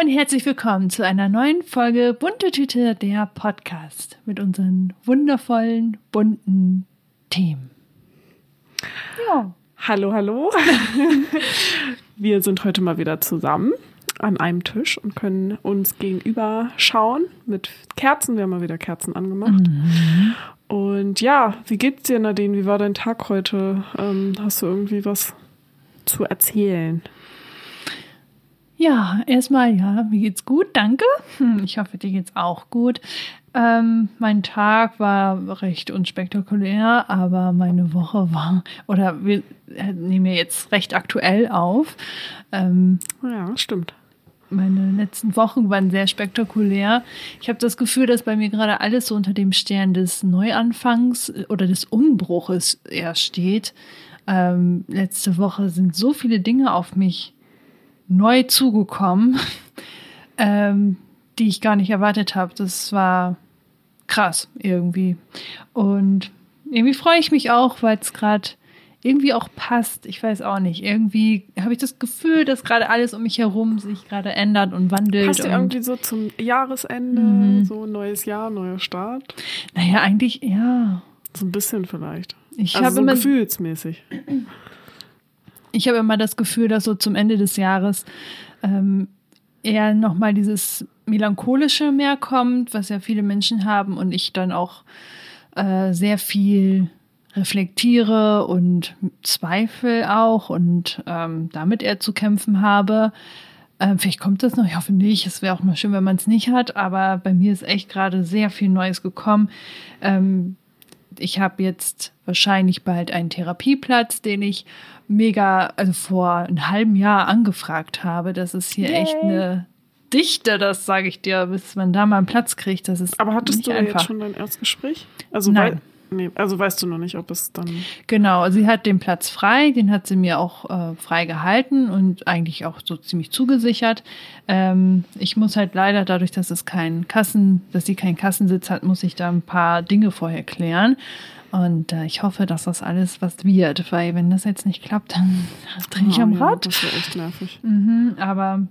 Und herzlich willkommen zu einer neuen Folge Bunte Tüte, der Podcast mit unseren wundervollen, bunten Themen. Ja. Hallo, hallo. Wir sind heute mal wieder zusammen an einem Tisch und können uns gegenüber schauen mit Kerzen. Wir haben mal wieder Kerzen angemacht. Mhm. Und ja, wie geht's dir, Nadine? Wie war dein Tag heute? Ähm, hast du irgendwie was zu erzählen? Ja, erstmal, ja, mir geht's gut, danke. Hm, ich hoffe, dir geht's auch gut. Ähm, mein Tag war recht unspektakulär, aber meine Woche war, oder wir nehmen ja jetzt recht aktuell auf. Ähm, ja, stimmt. Meine letzten Wochen waren sehr spektakulär. Ich habe das Gefühl, dass bei mir gerade alles so unter dem Stern des Neuanfangs oder des Umbruches eher steht. Ähm, letzte Woche sind so viele Dinge auf mich neu zugekommen, ähm, die ich gar nicht erwartet habe. Das war krass irgendwie. Und irgendwie freue ich mich auch, weil es gerade irgendwie auch passt. Ich weiß auch nicht. Irgendwie habe ich das Gefühl, dass gerade alles um mich herum sich gerade ändert und wandelt. Passt und irgendwie so zum Jahresende, mhm. so neues Jahr, neuer Start. Naja, eigentlich ja. So ein bisschen vielleicht. Ich also habe so immer, gefühlsmäßig ich habe immer das Gefühl, dass so zum Ende des Jahres ähm, eher nochmal dieses melancholische mehr kommt, was ja viele Menschen haben und ich dann auch äh, sehr viel reflektiere und Zweifel auch und ähm, damit eher zu kämpfen habe. Ähm, vielleicht kommt das noch, ich hoffe nicht. Es wäre auch mal schön, wenn man es nicht hat, aber bei mir ist echt gerade sehr viel Neues gekommen. Ähm, ich habe jetzt wahrscheinlich bald einen Therapieplatz, den ich mega, also vor einem halben Jahr angefragt habe. Das ist hier Yay. echt eine Dichte, das sage ich dir, bis man da mal einen Platz kriegt. Das ist Aber hattest du einfach. jetzt schon dein Erstgespräch? Also Nein. Nee, also weißt du noch nicht, ob es dann. Genau, sie hat den Platz frei, den hat sie mir auch äh, frei gehalten und eigentlich auch so ziemlich zugesichert. Ähm, ich muss halt leider, dadurch, dass es keinen Kassen, dass sie keinen Kassensitz hat, muss ich da ein paar Dinge vorher klären. Und äh, ich hoffe, dass das alles was wird, weil wenn das jetzt nicht klappt, dann drehe ich oh, am Rad. Ja, das wäre echt nervig. Mhm, aber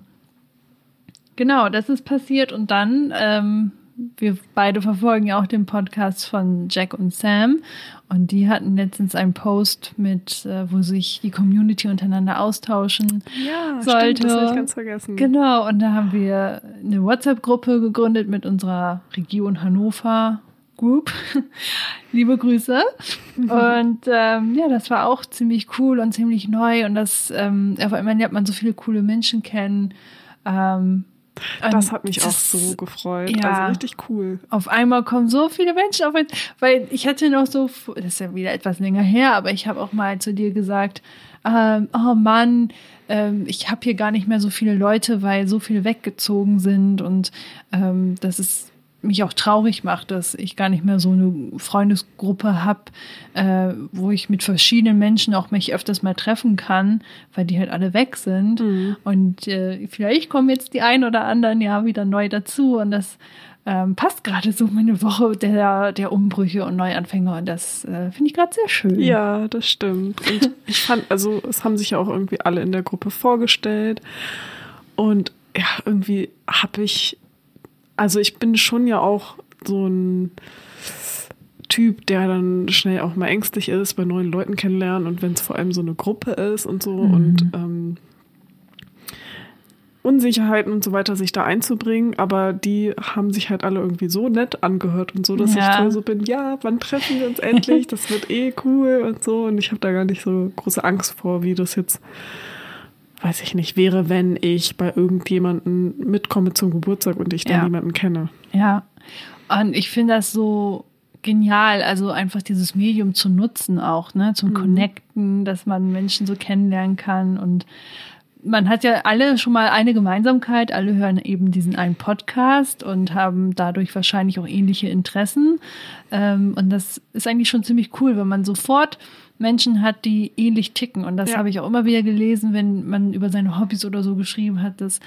genau, das ist passiert und dann ähm, wir beide verfolgen ja auch den Podcast von Jack und Sam und die hatten letztens einen Post mit, äh, wo sich die Community untereinander austauschen ja, sollte. Stimmt, das habe ich ganz vergessen. Genau, und da haben wir eine WhatsApp-Gruppe gegründet mit unserer Region Hannover Group. Liebe Grüße. Und ähm, ja, das war auch ziemlich cool und ziemlich neu und das, ähm, auf einmal lernt man so viele coole Menschen kennen. Ähm, das hat mich das, auch so gefreut. Ja, also richtig cool. Auf einmal kommen so viele Menschen auf, weil ich hatte noch so, das ist ja wieder etwas länger her, aber ich habe auch mal zu dir gesagt, ähm, oh Mann, ähm, ich habe hier gar nicht mehr so viele Leute, weil so viele weggezogen sind und ähm, das ist mich auch traurig macht, dass ich gar nicht mehr so eine Freundesgruppe habe, äh, wo ich mit verschiedenen Menschen auch mich öfters mal treffen kann, weil die halt alle weg sind. Mhm. Und äh, vielleicht kommen jetzt die ein oder anderen ja wieder neu dazu und das ähm, passt gerade so meine Woche der, der Umbrüche und Neuanfänger und das äh, finde ich gerade sehr schön. Ja, das stimmt. Und ich fand, also es haben sich ja auch irgendwie alle in der Gruppe vorgestellt und ja, irgendwie habe ich also ich bin schon ja auch so ein Typ, der dann schnell auch mal ängstlich ist bei neuen Leuten kennenlernen und wenn es vor allem so eine Gruppe ist und so mhm. und ähm, Unsicherheiten und so weiter sich da einzubringen, aber die haben sich halt alle irgendwie so nett angehört und so, dass ja. ich toll so bin, ja, wann treffen wir uns endlich? Das wird eh cool und so und ich habe da gar nicht so große Angst vor, wie das jetzt weiß ich nicht, wäre, wenn ich bei irgendjemanden mitkomme zum Geburtstag und ich da ja. niemanden kenne. Ja. Und ich finde das so genial, also einfach dieses Medium zu nutzen auch, ne, zum mhm. Connecten, dass man Menschen so kennenlernen kann und man hat ja alle schon mal eine Gemeinsamkeit, alle hören eben diesen einen Podcast und haben dadurch wahrscheinlich auch ähnliche Interessen. Ähm, und das ist eigentlich schon ziemlich cool, wenn man sofort Menschen hat, die ähnlich ticken. Und das ja. habe ich auch immer wieder gelesen, wenn man über seine Hobbys oder so geschrieben hat, dass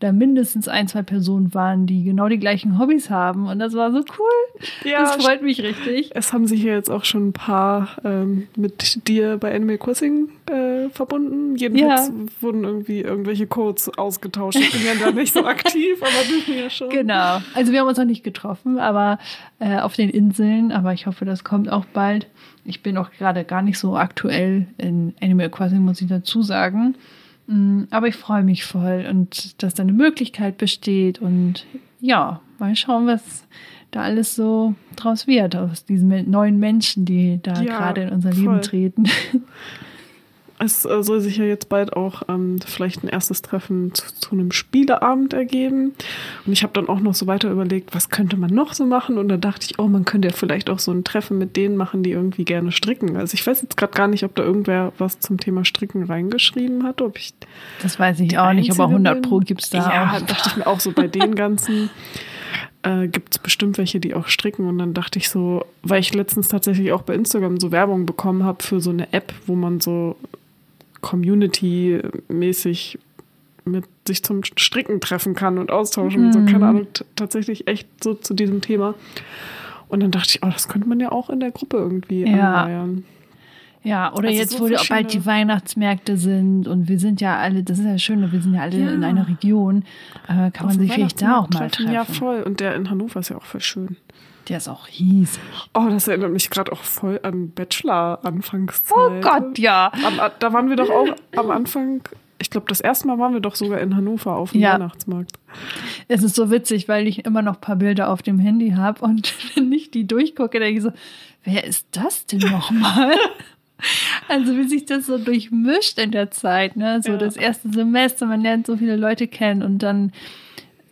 da mindestens ein, zwei Personen waren, die genau die gleichen Hobbys haben. Und das war so cool. Ja, das freut mich richtig. Es haben sich ja jetzt auch schon ein paar ähm, mit dir bei Animal Crossing äh, äh, verbunden. Jedenfalls ja. wurden irgendwie irgendwelche Codes ausgetauscht. Ich bin ja da nicht so aktiv, aber du ja schon. Genau. Also wir haben uns noch nicht getroffen, aber äh, auf den Inseln. Aber ich hoffe, das kommt auch bald. Ich bin auch gerade gar nicht so aktuell in Animal Crossing, muss ich dazu sagen. Mm, aber ich freue mich voll und dass da eine Möglichkeit besteht und ja, mal schauen, was da alles so draus wird aus diesen neuen Menschen, die da ja, gerade in unser voll. Leben treten. Es äh, soll sich ja jetzt bald auch ähm, vielleicht ein erstes Treffen zu, zu einem Spieleabend ergeben. Und ich habe dann auch noch so weiter überlegt, was könnte man noch so machen? Und da dachte ich, oh, man könnte ja vielleicht auch so ein Treffen mit denen machen, die irgendwie gerne stricken. Also ich weiß jetzt gerade gar nicht, ob da irgendwer was zum Thema Stricken reingeschrieben hat. Ob ich das weiß ich auch nicht, aber 100 Pro gibt es da ja, auch. dachte ich mir auch so bei den ganzen äh, gibt es bestimmt welche, die auch stricken. Und dann dachte ich so, weil ich letztens tatsächlich auch bei Instagram so Werbung bekommen habe für so eine App, wo man so Community-mäßig mit sich zum Stricken treffen kann und austauschen. Mhm. So, keine Ahnung, tatsächlich echt so zu diesem Thema. Und dann dachte ich, oh, das könnte man ja auch in der Gruppe irgendwie ja. anleiern. Ja, oder also jetzt, so wo bald die Weihnachtsmärkte sind und wir sind ja alle, das ist ja schön, wir sind ja alle ja. in einer Region, äh, kann Auf man sich vielleicht da auch mal treffen. Ja, voll. Und der in Hannover ist ja auch voll schön. Der ist auch riesig. Oh, das erinnert mich gerade auch voll an Bachelor-Anfangszeit. Oh Gott, ja. Am, da waren wir doch auch am Anfang ich glaube, das erste Mal waren wir doch sogar in Hannover auf dem ja. Weihnachtsmarkt. Es ist so witzig, weil ich immer noch ein paar Bilder auf dem Handy habe und wenn ich die durchgucke, denke ich so, wer ist das denn nochmal? Also wie sich das so durchmischt in der Zeit, ne? So ja. das erste Semester, man lernt so viele Leute kennen und dann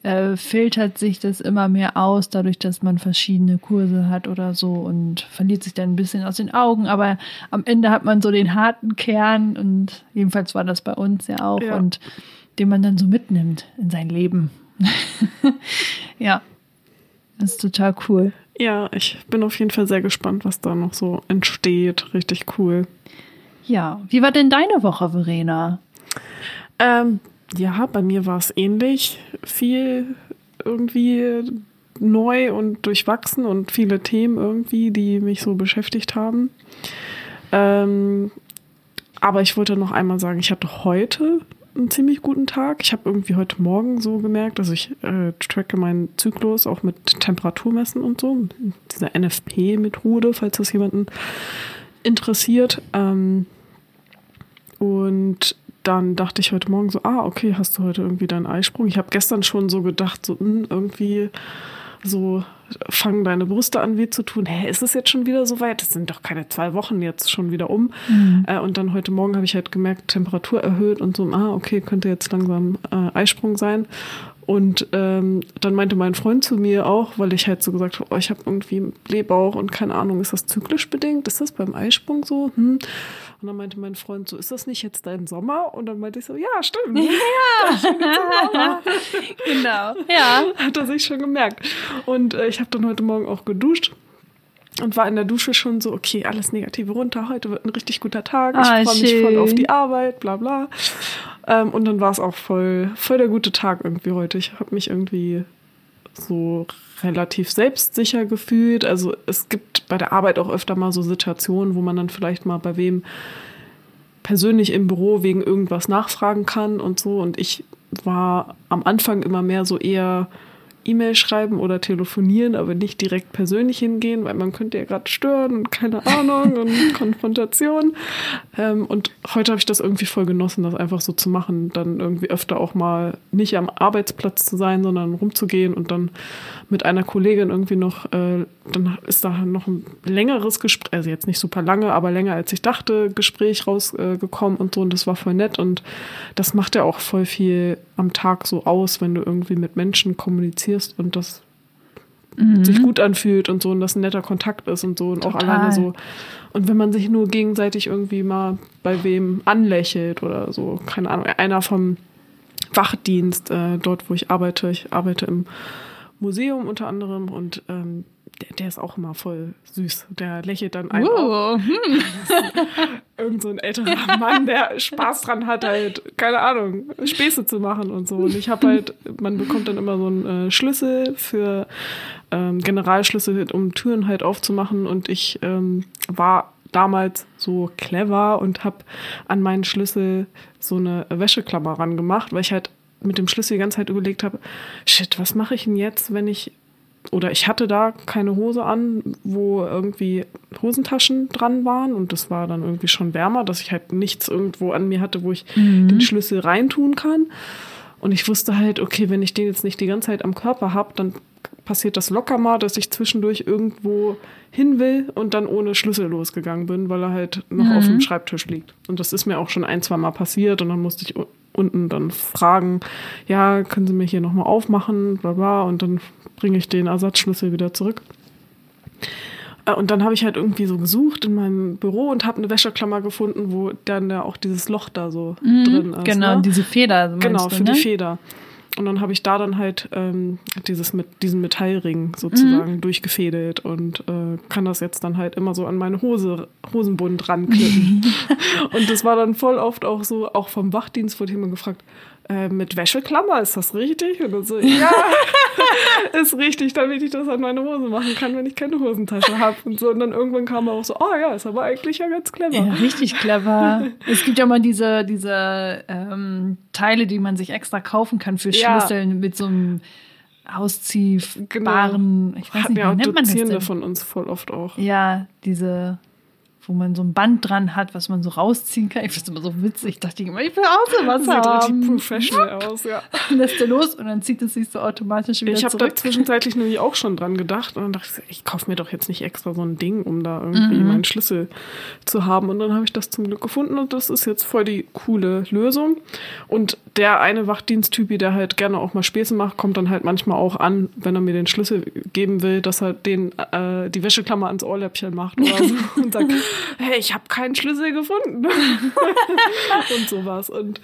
äh, filtert sich das immer mehr aus, dadurch, dass man verschiedene Kurse hat oder so und verliert sich dann ein bisschen aus den Augen. Aber am Ende hat man so den harten Kern und jedenfalls war das bei uns ja auch ja. und den man dann so mitnimmt in sein Leben. ja, das ist total cool. Ja, ich bin auf jeden Fall sehr gespannt, was da noch so entsteht. Richtig cool. Ja, wie war denn deine Woche, Verena? Ähm, ja, bei mir war es ähnlich. Viel irgendwie neu und durchwachsen und viele Themen irgendwie, die mich so beschäftigt haben. Ähm, aber ich wollte noch einmal sagen, ich hatte heute einen ziemlich guten Tag. Ich habe irgendwie heute Morgen so gemerkt, dass ich äh, tracke meinen Zyklus auch mit Temperaturmessen und so. Diese NFP-Methode, falls das jemanden interessiert. Ähm, und dann dachte ich heute Morgen so, ah, okay, hast du heute irgendwie deinen Eisprung? Ich habe gestern schon so gedacht, so mh, hm, irgendwie so fangen deine Brüste an weh zu tun. Hä, ist es jetzt schon wieder so weit? Das sind doch keine zwei Wochen jetzt schon wieder um. Mhm. Äh, und dann heute Morgen habe ich halt gemerkt, Temperatur erhöht und so, ah, okay, könnte jetzt langsam äh, Eisprung sein. Und ähm, dann meinte mein Freund zu mir auch, weil ich halt so gesagt habe, oh, ich habe irgendwie Blähbauch und keine Ahnung, ist das zyklisch bedingt? Ist das beim Eisprung so? Hm. Und dann meinte mein Freund so, ist das nicht jetzt dein Sommer? Und dann meinte ich so, ja, stimmt. Ja, genau. Ja. Hat er sich schon gemerkt. Und äh, ich habe dann heute Morgen auch geduscht und war in der Dusche schon so, okay, alles Negative runter, heute wird ein richtig guter Tag, ich ah, freue mich voll auf die Arbeit, bla bla. Ähm, und dann war es auch voll, voll der gute Tag irgendwie heute. Ich habe mich irgendwie so relativ selbstsicher gefühlt. Also es gibt bei der Arbeit auch öfter mal so Situationen, wo man dann vielleicht mal bei wem persönlich im Büro wegen irgendwas nachfragen kann und so. Und ich war am Anfang immer mehr so eher E-Mail schreiben oder telefonieren, aber nicht direkt persönlich hingehen, weil man könnte ja gerade stören und keine Ahnung und Konfrontation. Ähm, und heute habe ich das irgendwie voll genossen, das einfach so zu machen, dann irgendwie öfter auch mal nicht am Arbeitsplatz zu sein, sondern rumzugehen und dann mit einer Kollegin irgendwie noch, äh, dann ist da noch ein längeres Gespräch, also jetzt nicht super lange, aber länger als ich dachte, Gespräch rausgekommen äh, und so und das war voll nett und das macht ja auch voll viel am Tag so aus, wenn du irgendwie mit Menschen kommunizierst und das mhm. sich gut anfühlt und so und das ein netter Kontakt ist und so und Total. auch alleine so. Und wenn man sich nur gegenseitig irgendwie mal bei wem anlächelt oder so, keine Ahnung, einer vom Wachdienst, äh, dort wo ich arbeite, ich arbeite im Museum unter anderem und ähm, der, der, ist auch immer voll süß. Der lächelt dann einfach. Uh, hm. Irgend so ein älterer Mann, der Spaß dran hat, halt, keine Ahnung, Späße zu machen und so. Und ich habe halt, man bekommt dann immer so einen äh, Schlüssel für ähm, Generalschlüssel, um Türen halt aufzumachen. Und ich ähm, war damals so clever und habe an meinen Schlüssel so eine Wäscheklammer rangemacht, weil ich halt mit dem Schlüssel die ganze Zeit überlegt habe, shit, was mache ich denn jetzt, wenn ich oder ich hatte da keine Hose an, wo irgendwie Hosentaschen dran waren und das war dann irgendwie schon wärmer, dass ich halt nichts irgendwo an mir hatte, wo ich mhm. den Schlüssel reintun kann. Und ich wusste halt, okay, wenn ich den jetzt nicht die ganze Zeit am Körper habe, dann passiert das locker mal, dass ich zwischendurch irgendwo hin will und dann ohne Schlüssel losgegangen bin, weil er halt noch mhm. auf dem Schreibtisch liegt. Und das ist mir auch schon ein, zwei Mal passiert und dann musste ich unten dann fragen, ja, können Sie mir hier nochmal aufmachen, bla bla, und dann bringe ich den Ersatzschlüssel wieder zurück. Äh, und dann habe ich halt irgendwie so gesucht in meinem Büro und habe eine Wäscheklammer gefunden, wo dann ja auch dieses Loch da so mhm, drin ist. Genau, ne? diese Feder. Genau, für ne? die Feder. Und dann habe ich da dann halt ähm, dieses mit diesen Metallring sozusagen mhm. durchgefädelt und äh, kann das jetzt dann halt immer so an meine Hose, Hosenbund ranklippen. und das war dann voll oft auch so, auch vom Wachdienst wurde jemand gefragt, äh, mit Wäscheklammer, ist das richtig? Und dann so, ja, ist richtig, damit ich das an meine Hose machen kann, wenn ich keine Hosentasche habe. Und so, und dann irgendwann kam auch so, oh ja, ist aber eigentlich ja ganz clever. Ja, richtig clever. es gibt ja mal diese, diese ähm, Teile, die man sich extra kaufen kann für Schlüsseln ja. mit so einem ausziehbaren, genau. ich weiß nicht, wie nennt man das denn? von uns voll oft auch. Ja, diese wo man so ein Band dran hat, was man so rausziehen kann. Ich finde es immer so witzig. Ich dachte immer, ich will auch so was Sieht haben. Sieht richtig professional aus, ja. Lässt du los und dann zieht es sich so automatisch wieder. Ich habe da zwischenzeitlich nämlich auch schon dran gedacht und dann dachte ich, ich kaufe mir doch jetzt nicht extra so ein Ding, um da irgendwie mhm. meinen Schlüssel zu haben. Und dann habe ich das zum Glück gefunden und das ist jetzt voll die coole Lösung. Und der eine Wachdiensttypi, der halt gerne auch mal Späße macht, kommt dann halt manchmal auch an, wenn er mir den Schlüssel geben will, dass er den äh, die Wäscheklammer ans Ohrläppchen macht oder so und sagt, hey, ich habe keinen Schlüssel gefunden. und sowas. Und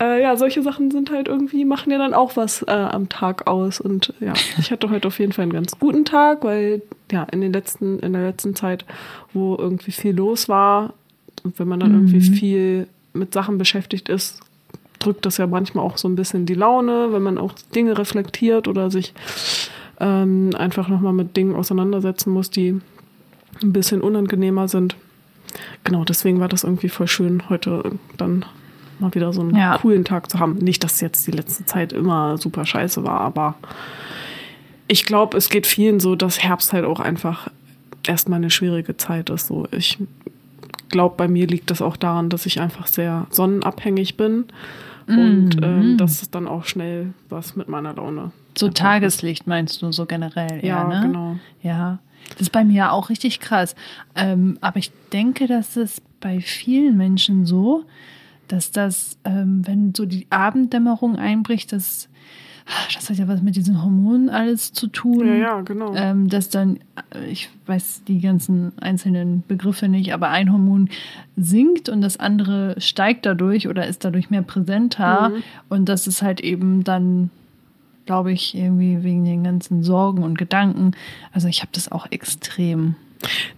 äh, ja, solche Sachen sind halt irgendwie, machen ja dann auch was äh, am Tag aus. Und ja, ich hatte heute auf jeden Fall einen ganz guten Tag, weil ja, in den letzten, in der letzten Zeit, wo irgendwie viel los war, und wenn man dann mhm. irgendwie viel mit Sachen beschäftigt ist, drückt das ja manchmal auch so ein bisschen die Laune, wenn man auch Dinge reflektiert oder sich ähm, einfach nochmal mit Dingen auseinandersetzen muss, die ein bisschen unangenehmer sind. Genau, deswegen war das irgendwie voll schön, heute dann mal wieder so einen ja. coolen Tag zu haben. Nicht, dass jetzt die letzte Zeit immer super scheiße war, aber ich glaube, es geht vielen so, dass Herbst halt auch einfach erstmal eine schwierige Zeit ist. So, ich glaube, bei mir liegt das auch daran, dass ich einfach sehr sonnenabhängig bin mm. und ähm, dass es dann auch schnell was mit meiner Laune. So Tageslicht meinst du so generell? Eher, ja, ne? genau. Ja, das ist bei mir auch richtig krass. Ähm, aber ich denke, dass es bei vielen Menschen so, dass das, ähm, wenn so die Abenddämmerung einbricht, dass das hat ja was mit diesen Hormonen alles zu tun. Ja, ja, genau. Ähm, dass dann, äh, ich weiß die ganzen einzelnen Begriffe nicht, aber ein Hormon sinkt und das andere steigt dadurch oder ist dadurch mehr präsenter. Mhm. Und das ist halt eben dann glaube ich, irgendwie wegen den ganzen Sorgen und Gedanken. Also ich habe das auch extrem.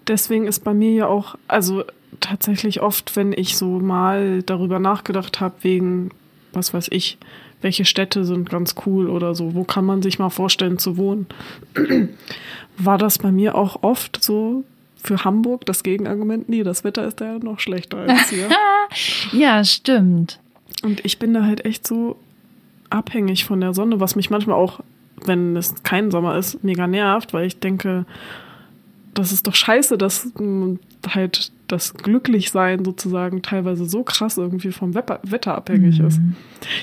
Deswegen ist bei mir ja auch, also tatsächlich oft, wenn ich so mal darüber nachgedacht habe, wegen, was weiß ich, welche Städte sind ganz cool oder so, wo kann man sich mal vorstellen zu wohnen, war das bei mir auch oft so für Hamburg das Gegenargument, nee, das Wetter ist da ja noch schlechter als hier. ja, stimmt. Und ich bin da halt echt so, abhängig von der Sonne, was mich manchmal auch, wenn es kein Sommer ist, mega nervt, weil ich denke, das ist doch scheiße, dass halt das Glücklichsein sozusagen teilweise so krass irgendwie vom Wetter abhängig mhm. ist.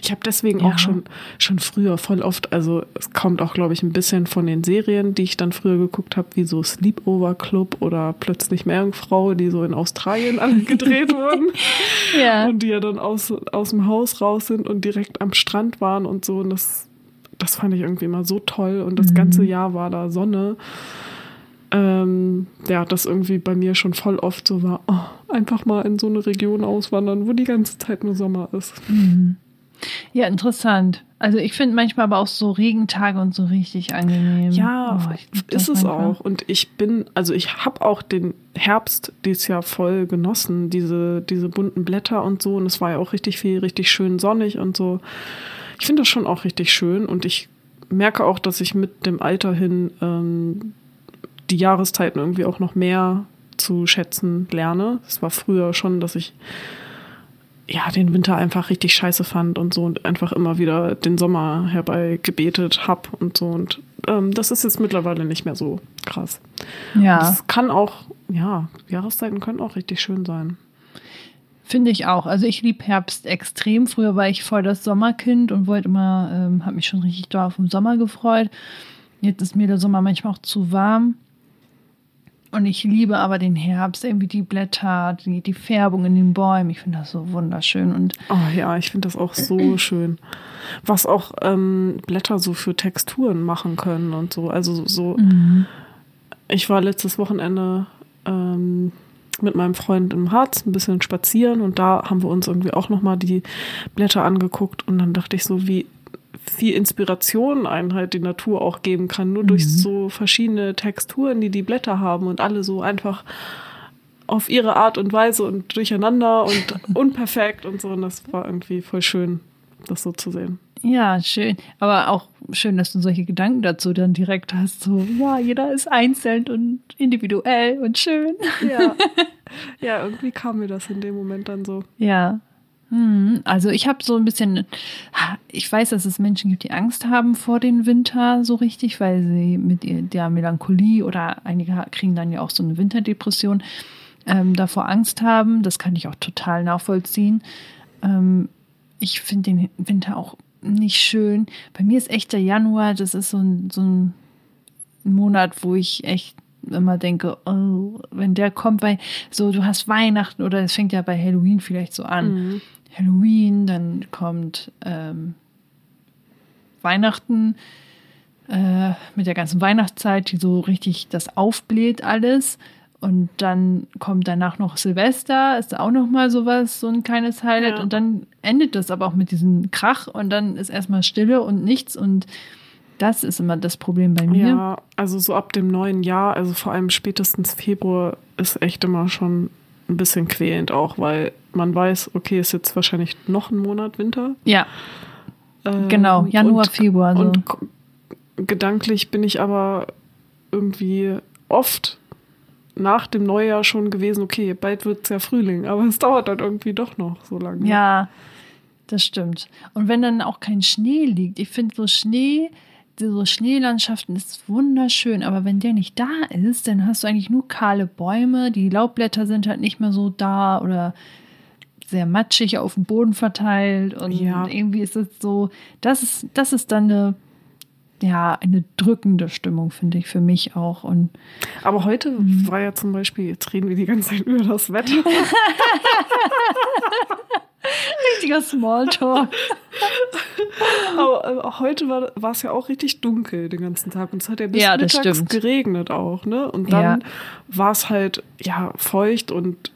Ich habe deswegen ja. auch schon, schon früher voll oft, also es kommt auch, glaube ich, ein bisschen von den Serien, die ich dann früher geguckt habe, wie so Sleepover Club oder Plötzlich Meerjungfrau, die so in Australien alle gedreht wurden. ja. Und die ja dann aus, aus dem Haus raus sind und direkt am Strand waren und so. Und das, das fand ich irgendwie immer so toll. Und das mhm. ganze Jahr war da Sonne ähm, ja, das irgendwie bei mir schon voll oft so war, oh, einfach mal in so eine Region auswandern, wo die ganze Zeit nur Sommer ist. Mhm. Ja, interessant. Also ich finde manchmal aber auch so Regentage und so richtig angenehm. Ja, oh, ist es manchmal. auch. Und ich bin, also ich habe auch den Herbst dieses Jahr voll genossen, diese, diese bunten Blätter und so. Und es war ja auch richtig viel, richtig schön sonnig und so. Ich finde das schon auch richtig schön und ich merke auch, dass ich mit dem Alter hin ähm, die Jahreszeiten irgendwie auch noch mehr zu schätzen lerne. Es war früher schon, dass ich ja den Winter einfach richtig scheiße fand und so und einfach immer wieder den Sommer herbei gebetet hab und so und ähm, das ist jetzt mittlerweile nicht mehr so krass. Ja. Es kann auch, ja, Jahreszeiten können auch richtig schön sein. Finde ich auch. Also ich liebe Herbst extrem. Früher war ich voll das Sommerkind und wollte immer, ähm, habe mich schon richtig doll auf den Sommer gefreut. Jetzt ist mir der Sommer manchmal auch zu warm. Und ich liebe aber den Herbst, irgendwie die Blätter, die, die Färbung in den Bäumen. Ich finde das so wunderschön. Und Oh ja, ich finde das auch so schön. Was auch ähm, Blätter so für Texturen machen können und so. Also so, ich war letztes Wochenende ähm, mit meinem Freund im Harz ein bisschen spazieren und da haben wir uns irgendwie auch nochmal die Blätter angeguckt und dann dachte ich so, wie viel Inspiration einen halt die Natur auch geben kann, nur durch so verschiedene Texturen, die die Blätter haben und alle so einfach auf ihre Art und Weise und durcheinander und unperfekt und so. Und das war irgendwie voll schön, das so zu sehen. ja, schön. Aber auch schön, dass du solche Gedanken dazu dann direkt hast. So, ja, jeder ist einzeln und individuell und schön. Ja. ja, irgendwie kam mir das in dem Moment dann so. Ja. Hm, Also ich habe so ein bisschen, ich weiß, dass es Menschen gibt, die Angst haben vor dem Winter so richtig, weil sie mit der Melancholie oder einige kriegen dann ja auch so eine Winterdepression, ähm, davor Angst haben. Das kann ich auch total nachvollziehen. Ähm, ich finde den Winter auch nicht schön. Bei mir ist echt der Januar, das ist so ein, so ein Monat, wo ich echt immer denke, oh, wenn der kommt, weil so du hast Weihnachten oder es fängt ja bei Halloween vielleicht so an. Halloween, dann kommt ähm, Weihnachten äh, mit der ganzen Weihnachtszeit, die so richtig das aufbläht alles. Und dann kommt danach noch Silvester, ist auch noch mal sowas, so ein kleines Highlight. Ja. Und dann endet das aber auch mit diesem Krach und dann ist erstmal Stille und nichts. Und das ist immer das Problem bei mir. Ja, also so ab dem neuen Jahr, also vor allem spätestens Februar, ist echt immer schon ein bisschen quälend auch, weil man weiß, okay, ist jetzt wahrscheinlich noch ein Monat Winter. Ja, Ähm, genau. Januar, und, Februar. So. Und gedanklich bin ich aber irgendwie oft nach dem Neujahr schon gewesen, okay, bald wird es ja Frühling, aber es dauert dann irgendwie doch noch so lange. Ja, das stimmt. Und wenn dann auch kein Schnee liegt, ich finde so Schnee, so Schneelandschaften ist wunderschön, aber wenn der nicht da ist, dann hast du eigentlich nur kahle Bäume, die Laubblätter sind halt nicht mehr so da oder sehr matschig auf dem Boden verteilt und Ja. irgendwie ist es so, das ist, das ist dann eine, ja, eine drückende Stimmung, finde ich, für mich auch. Und Aber heute war ja zum Beispiel, jetzt reden wir die ganze Zeit über das Wetter. richtiger Smalltalk. Aber äh, heute war, es ja auch richtig dunkel den ganzen Tag und es hat ja bis Ja, mittags stimmt. geregnet auch, ne? Und dann Ja. war es halt ja feucht und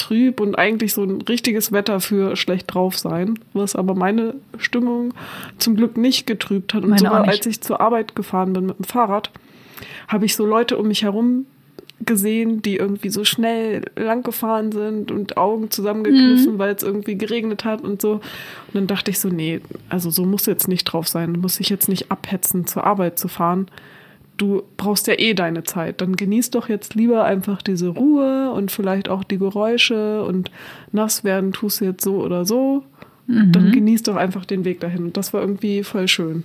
trüb und eigentlich so ein richtiges Wetter für schlecht drauf sein, was aber meine Stimmung zum Glück nicht getrübt hat. Und Meine sogar als ich zur Arbeit gefahren bin mit dem Fahrrad, habe ich so Leute um mich herum gesehen, die irgendwie so schnell lang gefahren sind und Augen zusammengekniffen, weil es irgendwie geregnet hat und so. Und dann dachte ich so, nee, also so muss jetzt nicht drauf sein. Du musst dich jetzt nicht abhetzen, zur Arbeit zu fahren. Du brauchst ja eh deine Zeit. Dann genieß doch jetzt lieber einfach diese Ruhe und vielleicht auch die Geräusche und nass werden tust du jetzt so oder so. Dann genieß doch einfach den Weg dahin. Und das war irgendwie voll schön.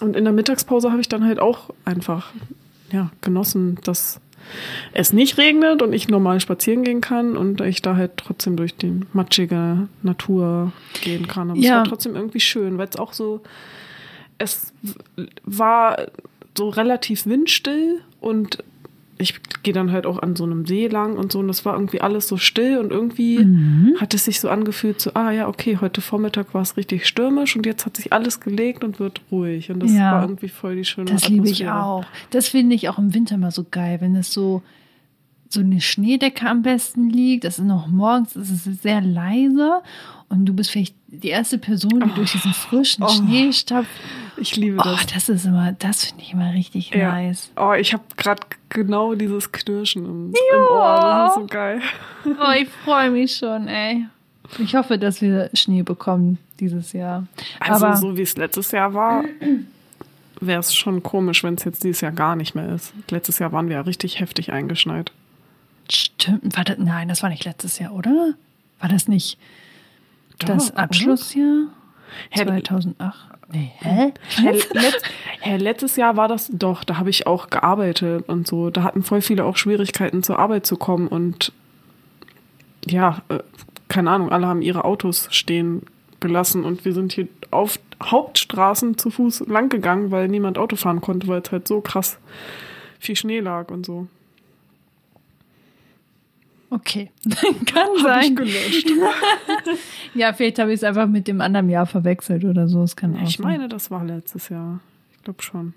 Und in der Mittagspause habe ich dann halt auch einfach ja, genossen, dass es nicht regnet und ich normal spazieren gehen kann und ich da halt trotzdem durch die matschige Natur gehen kann. Aber es Ja. war trotzdem irgendwie schön, weil es auch so, es war so relativ windstill und ich gehe dann halt auch an so einem See lang und so und das war irgendwie alles so still und irgendwie Mhm. hat es sich so angefühlt, so, ah ja, okay, heute Vormittag war es richtig stürmisch und jetzt hat sich alles gelegt und wird ruhig und das Ja. war irgendwie voll die schöne Das liebe ich Atmosphäre. auch. Das finde ich auch im Winter mal so geil, wenn es so so eine Schneedecke am besten liegt. Das ist noch morgens, es ist sehr leise und du bist vielleicht die erste Person, die durch diesen frischen Oh. Schnee stapft. Ich liebe Oh, das. das ist immer, das finde ich immer richtig Ja. nice. Oh, ich habe gerade genau dieses Knirschen im, im Ohr. Das ist so geil. Oh, ich freue mich schon, ey. Ich hoffe, dass wir Schnee bekommen dieses Jahr. Also Aber so wie es letztes Jahr war, wäre es schon komisch, wenn es jetzt dieses Jahr gar nicht mehr ist. Letztes Jahr waren wir ja richtig heftig eingeschneit. Stimmt, war das, nein, das war nicht letztes Jahr, oder? War das nicht das Doch, Abschlussjahr? Hä, 2008? Nee, hä? Hä, letzt, letztes Jahr war das doch, da habe ich auch gearbeitet und so. Da hatten voll viele auch Schwierigkeiten zur Arbeit zu kommen und ja, äh, keine Ahnung, alle haben ihre Autos stehen gelassen und wir sind hier auf Hauptstraßen zu Fuß lang gegangen, weil niemand Auto fahren konnte, weil es halt so krass viel Schnee lag und so. Okay, kann Hab sein. ich gelöscht. Ja, vielleicht habe ich es einfach mit dem anderen Jahr verwechselt oder so. Es kann auch Ich sein. meine, das war letztes Jahr. Ich glaube schon.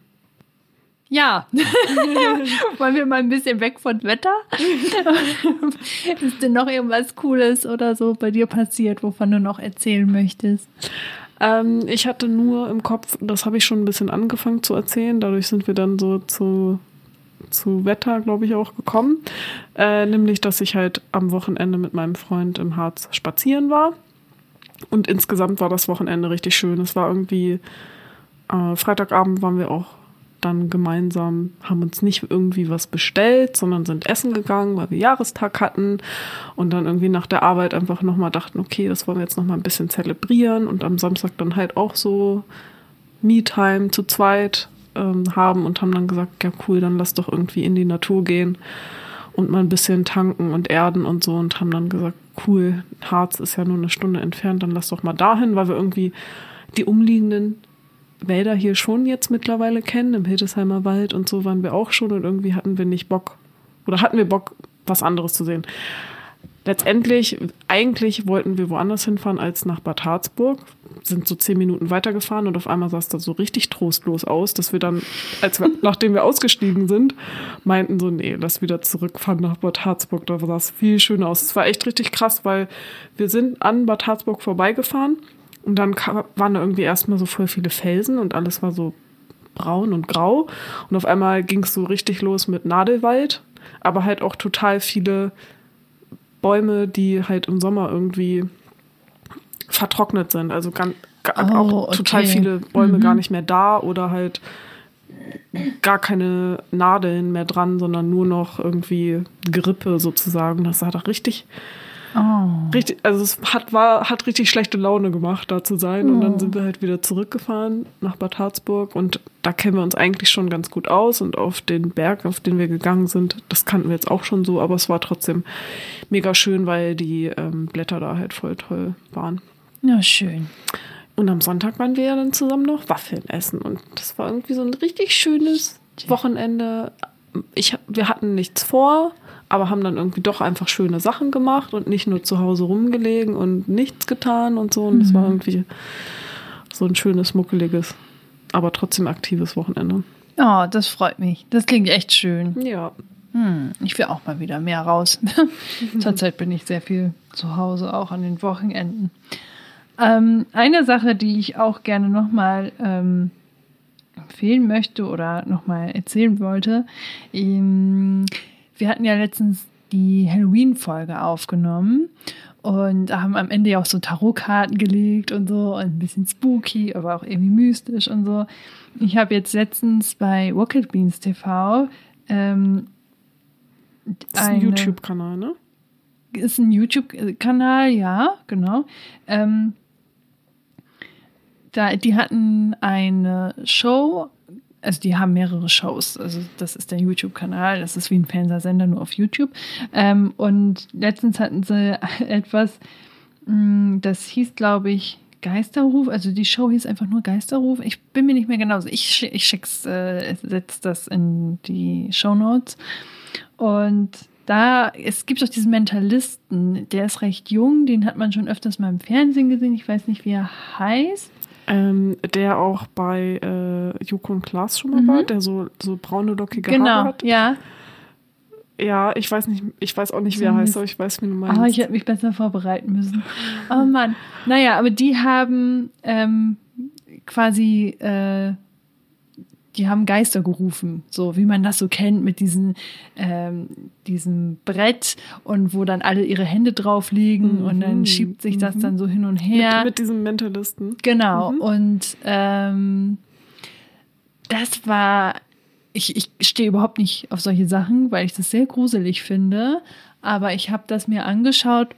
Ja. Wollen wir mal ein bisschen weg von Wetter? Ist denn noch irgendwas Cooles oder so bei dir passiert, wovon du noch erzählen möchtest? Ähm, ich hatte nur im Kopf, das habe ich schon ein bisschen angefangen zu erzählen, dadurch sind wir dann so zu, zu Wetter, glaube ich, auch gekommen. Äh, nämlich, dass ich halt am Wochenende mit meinem Freund im Harz spazieren war. Und insgesamt war das Wochenende richtig schön. Es war irgendwie, äh, Freitagabend waren wir auch dann gemeinsam, haben uns nicht irgendwie was bestellt, sondern sind essen gegangen, weil wir Jahrestag hatten und dann irgendwie nach der Arbeit einfach nochmal dachten, okay, das wollen wir jetzt nochmal ein bisschen zelebrieren und am Samstag dann halt auch so Me-Time zu zweit ähm, haben und haben dann gesagt, ja cool, dann lass doch irgendwie in die Natur gehen und mal ein bisschen tanken und erden und so und haben dann gesagt, cool, Harz ist ja nur eine Stunde entfernt, dann lass doch mal dahin, weil wir irgendwie die umliegenden Wälder hier schon jetzt mittlerweile kennen. Im Hildesheimer Wald und so waren wir auch schon und irgendwie hatten wir nicht Bock oder hatten wir Bock, was anderes zu sehen. Letztendlich, eigentlich wollten wir woanders hinfahren als nach Bad Harzburg, sind so zehn Minuten weitergefahren und auf einmal sah es da so richtig trostlos aus, dass wir dann, als wir, nachdem wir ausgestiegen sind, meinten so, nee, lass wieder zurückfahren nach Bad Harzburg, da sah es viel schöner aus. Es war echt richtig krass, weil wir sind an Bad Harzburg vorbeigefahren und dann kam, waren da irgendwie erstmal so voll viele Felsen und alles war so braun und grau. Und auf einmal ging es so richtig los mit Nadelwald, aber halt auch total viele Bäume, die halt im Sommer irgendwie vertrocknet sind. Also ganz, Oh, auch total okay. viele Bäume Mhm. gar nicht mehr da oder halt gar keine Nadeln mehr dran, sondern nur noch irgendwie Gerippe sozusagen. Das sah doch richtig, Oh. richtig, also es hat, war, hat richtig schlechte Laune gemacht, da zu sein. Und Oh. dann sind wir halt wieder zurückgefahren nach Bad Harzburg und da kennen wir uns eigentlich schon ganz gut aus und auf den Berg, auf den wir gegangen sind, das kannten wir jetzt auch schon so, aber es war trotzdem mega schön, weil die ähm, Blätter da halt voll toll waren. Ja, schön. Und am Sonntag waren wir ja dann zusammen noch Waffeln essen und das war irgendwie so ein richtig schönes Wochenende. Ich, wir hatten nichts vor, aber haben dann irgendwie doch einfach schöne Sachen gemacht und nicht nur zu Hause rumgelegen und nichts getan und so. Und es war irgendwie so ein schönes, muckeliges, aber trotzdem aktives Wochenende. Oh, das freut mich. Das klingt echt schön. Ja. Hm, ich will auch mal wieder mehr raus. Zurzeit bin ich sehr viel zu Hause, auch an den Wochenenden. Ähm, eine Sache, die ich auch gerne nochmal ähm, empfehlen möchte oder nochmal erzählen wollte. Ähm, wir hatten ja letztens die Halloween-Folge aufgenommen und haben am Ende ja auch so Tarotkarten gelegt und so und ein bisschen spooky, aber auch irgendwie mystisch und so. Ich habe jetzt letztens bei Rocket Beans TV ähm, Das ist ein YouTube-Kanal, ne? ist ein YouTube-Kanal, ja, genau. Ähm, da, die hatten eine Show, also die haben mehrere Shows. Also das ist der YouTube-Kanal, das ist wie ein Fernsehsender nur auf YouTube. Ähm, und letztens hatten sie etwas, mh, das hieß, glaube ich, Geisterruf. Also die Show hieß einfach nur Geisterruf. Ich bin mir nicht mehr genau. Ich, ich schick's, äh, setze das in die Show Notes. Und da, es gibt doch diesen Mentalisten, der ist recht jung, den hat man schon öfters mal im Fernsehen gesehen. Ich weiß nicht, wie er heißt. Ähm, der auch bei äh, Joko und Klaas schon mal Mhm. war, der so, so braune, lockige Haare Genau, hat. ja. Ja, ich weiß nicht, ich weiß auch nicht, wie So er ein heißt, aber ich weiß, wie du meinst. Oh, ich hätte mich besser vorbereiten müssen. Oh Mann. Naja, aber die haben ähm, quasi, äh, die haben Geister gerufen, so wie man das so kennt mit diesen, ähm, diesem Brett und wo dann alle ihre Hände drauflegen und dann Mhm, schiebt sich das mhm. dann so hin und her. mit, mit diesem Mentalisten. Genau. Mhm. Und ähm, das war, ich, ich stehe überhaupt nicht auf solche Sachen, weil ich das sehr gruselig finde. Aber ich habe das mir angeschaut,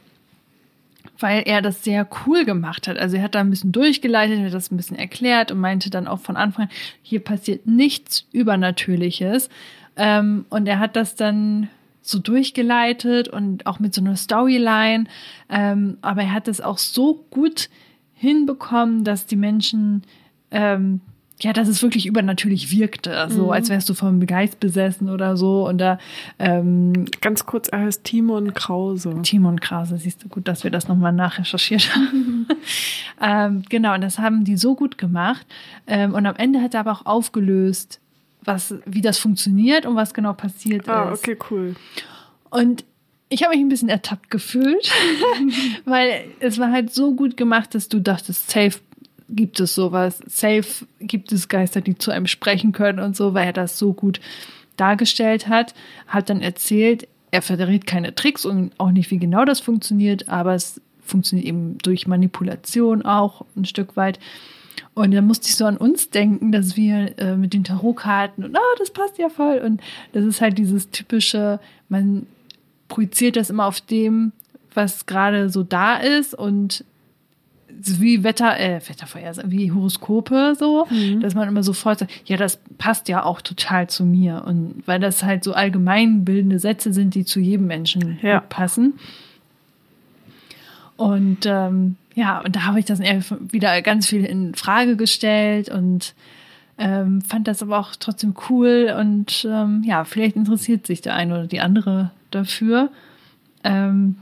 weil er das sehr cool gemacht hat. Also er hat da ein bisschen durchgeleitet, hat das ein bisschen erklärt und meinte dann auch von Anfang an, hier passiert nichts Übernatürliches. Ähm, und er hat das dann so durchgeleitet und auch mit so einer Storyline. Ähm, aber er hat es auch so gut hinbekommen, dass die Menschen ähm, ja, dass es wirklich übernatürlich wirkte, so mhm. als wärst du vom Geist besessen oder so. Und da ähm, ganz kurz, er heißt Timon Krause. Timon Krause, siehst du gut, dass wir das nochmal nachrecherchiert haben. ähm, genau, und das haben die so gut gemacht. Ähm, und am Ende hat er aber auch aufgelöst, was, wie das funktioniert und was genau passiert ah, ist. Ah, okay, cool. Und ich habe mich ein bisschen ertappt gefühlt, weil es war halt so gut gemacht, dass du dachtest, safe gibt es sowas. Safe gibt es Geister, die zu einem sprechen können und so, weil er das so gut dargestellt hat. Hat dann erzählt, er verrät keine Tricks und auch nicht, wie genau das funktioniert, aber es funktioniert eben durch Manipulation auch ein Stück weit. Und dann musste ich so an uns denken, dass wir äh, mit den Tarotkarten und oh, das passt ja voll. Und das ist halt dieses typische, man projiziert das immer auf dem, was gerade so da ist und wie Wetter, äh, Wettervorhersagen, wie Horoskope so, mhm. dass man immer sofort sagt, ja, das passt ja auch total zu mir. Und weil das halt so allgemeinbildende Sätze sind, die zu jedem Menschen ja. passen. Und ähm, ja, und da habe ich das wieder ganz viel in Frage gestellt und ähm, fand das aber auch trotzdem cool und ähm, ja, vielleicht interessiert sich der eine oder die andere dafür. Ähm,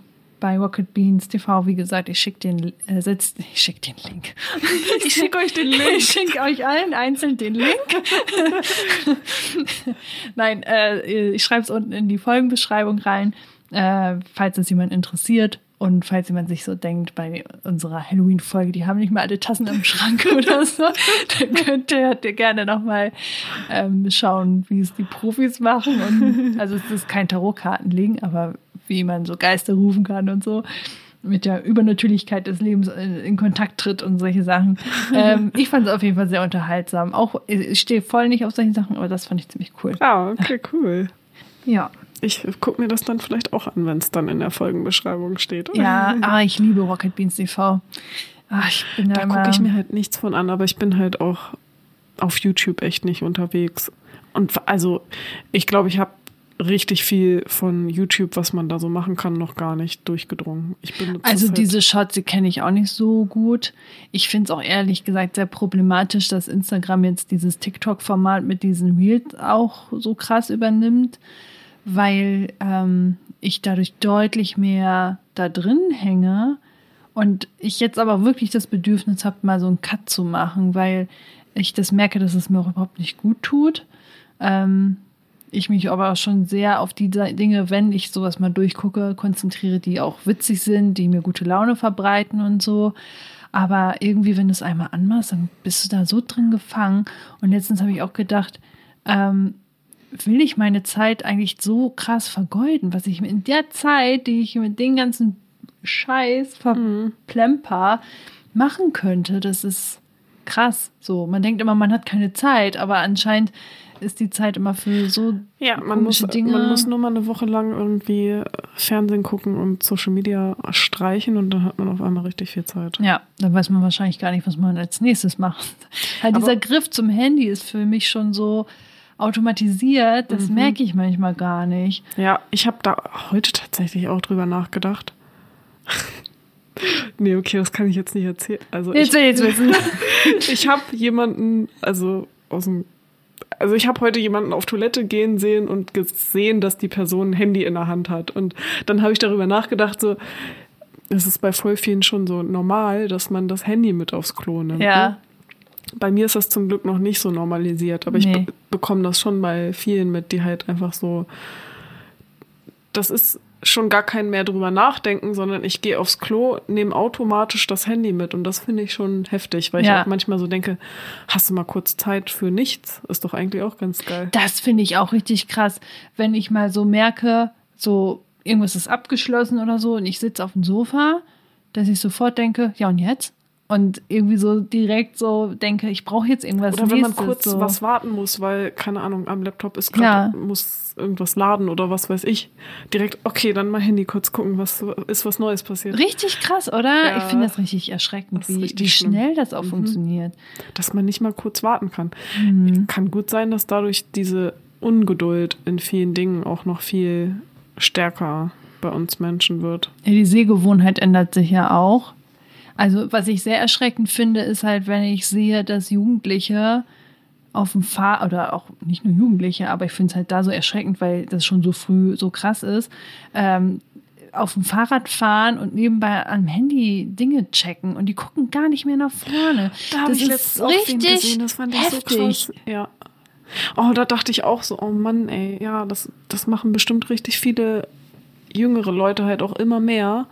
bei Rocket Beans TV, wie gesagt, ich schicke den, äh, setz, ich schick den Link. Ich schicke euch den Link. Ich schicke euch allen einzeln den Link. Nein, äh, ich schreibe es unten in die Folgenbeschreibung rein, äh, falls es jemand interessiert. Und falls jemand sich so denkt, bei unserer Halloween-Folge, die haben nicht mal alle Tassen im Schrank oder so, dann könnt ihr, ihr gerne nochmal ähm, schauen, wie es die Profis machen. Und, also es ist kein Tarotkartenlegen, aber wie man so Geister rufen kann und so mit der Übernatürlichkeit des Lebens in Kontakt tritt und solche Sachen. Ähm, ich fand es auf jeden Fall sehr unterhaltsam. Auch ich stehe voll nicht auf solche Sachen, aber das fand ich ziemlich cool. Ah, okay, cool. Ja. Ich gucke mir das dann vielleicht auch an, wenn es dann in der Folgenbeschreibung steht. Ja, ah, ich liebe Rocket Beans TV. Ach, ich bin da da gucke ich mir halt nichts von an, aber ich bin halt auch auf YouTube echt nicht unterwegs. Und also, ich glaube, ich habe richtig viel von YouTube, was man da so machen kann, noch gar nicht durchgedrungen. Ich bin also halt diese Shots, die kenne ich auch nicht so gut. Ich finde es auch ehrlich gesagt sehr problematisch, dass Instagram jetzt dieses TikTok-Format mit diesen Reels auch so krass übernimmt, weil ähm, ich dadurch deutlich mehr da drin hänge und ich jetzt aber wirklich das Bedürfnis habe, mal so einen Cut zu machen, weil ich das merke, dass es mir auch überhaupt nicht gut tut. Ähm, ich mich aber schon sehr auf die Dinge, wenn ich sowas mal durchgucke, konzentriere, die auch witzig sind, die mir gute Laune verbreiten und so. Aber irgendwie, wenn du es einmal anmachst, dann bist du da so drin gefangen. Und letztens habe ich auch gedacht, ähm, will ich meine Zeit eigentlich so krass vergeuden, was ich in der Zeit, die ich mit den ganzen Scheiß verplemper, machen könnte. Das ist krass. So, man denkt immer, man hat keine Zeit, aber anscheinend ist die Zeit immer für so ja, man muss, Dinge. Man muss nur mal eine Woche lang irgendwie Fernsehen gucken und Social Media streichen und dann hat man auf einmal richtig viel Zeit. Ja, dann weiß man wahrscheinlich gar nicht, was man als nächstes macht. Halt dieser Griff zum Handy ist für mich schon so automatisiert, das mhm. merke ich manchmal gar nicht. Ja, ich habe da heute tatsächlich auch drüber nachgedacht. Nee, okay, das kann ich jetzt nicht erzählen. Also jetzt will ich wissen. ich habe jemanden, also aus dem also ich habe heute jemanden auf Toilette gehen sehen und gesehen, dass die Person ein Handy in der Hand hat. Und dann habe ich darüber nachgedacht, so, es ist bei voll vielen schon so normal, dass man das Handy mit aufs Klo nimmt. Ja. Ne? Bei mir ist das zum Glück noch nicht so normalisiert, aber nee. ich be bekomme das schon bei vielen mit, die halt einfach so. Das ist schon gar kein mehr drüber nachdenken, sondern ich gehe aufs Klo, nehme automatisch das Handy mit und das finde ich schon heftig, weil ja. ich auch manchmal so denke, hast du mal kurz Zeit für nichts? Ist doch eigentlich auch ganz geil. Das finde ich auch richtig krass, wenn ich mal so merke, so irgendwas ist abgeschlossen oder so und ich sitze auf dem Sofa, dass ich sofort denke, ja und jetzt? Und irgendwie so direkt so denke, ich brauche jetzt irgendwas Oder wenn nächstes, man kurz so. was warten muss, weil, keine Ahnung, am Laptop ist gerade, muss irgendwas laden oder was weiß ich. Direkt, okay, dann mal Handy kurz gucken, was ist was Neues passiert. Richtig krass, oder? Ja. ich finde das richtig erschreckend, Das wie, richtig wie schlimm. schnell das auch Mhm. funktioniert. Dass man nicht mal kurz warten kann. Mhm. Kann gut sein, dass dadurch diese Ungeduld in vielen Dingen auch noch viel stärker bei uns Menschen wird. Ja, die Sehgewohnheit ändert sich ja auch. Also, was ich sehr erschreckend finde, ist halt, wenn ich sehe, dass Jugendliche auf dem Fahr oder auch nicht nur Jugendliche, aber ich finde es halt da so erschreckend, weil das schon so früh so krass ist, ähm, auf dem Fahrrad fahren und nebenbei am Handy Dinge checken und die gucken gar nicht mehr nach vorne. Da habe das ich ist richtig gesehen, das fand ich so heftig. krass. Ja. Oh, da dachte ich auch so, oh Mann, ey, ja, das, das machen bestimmt richtig viele jüngere Leute halt auch immer mehr.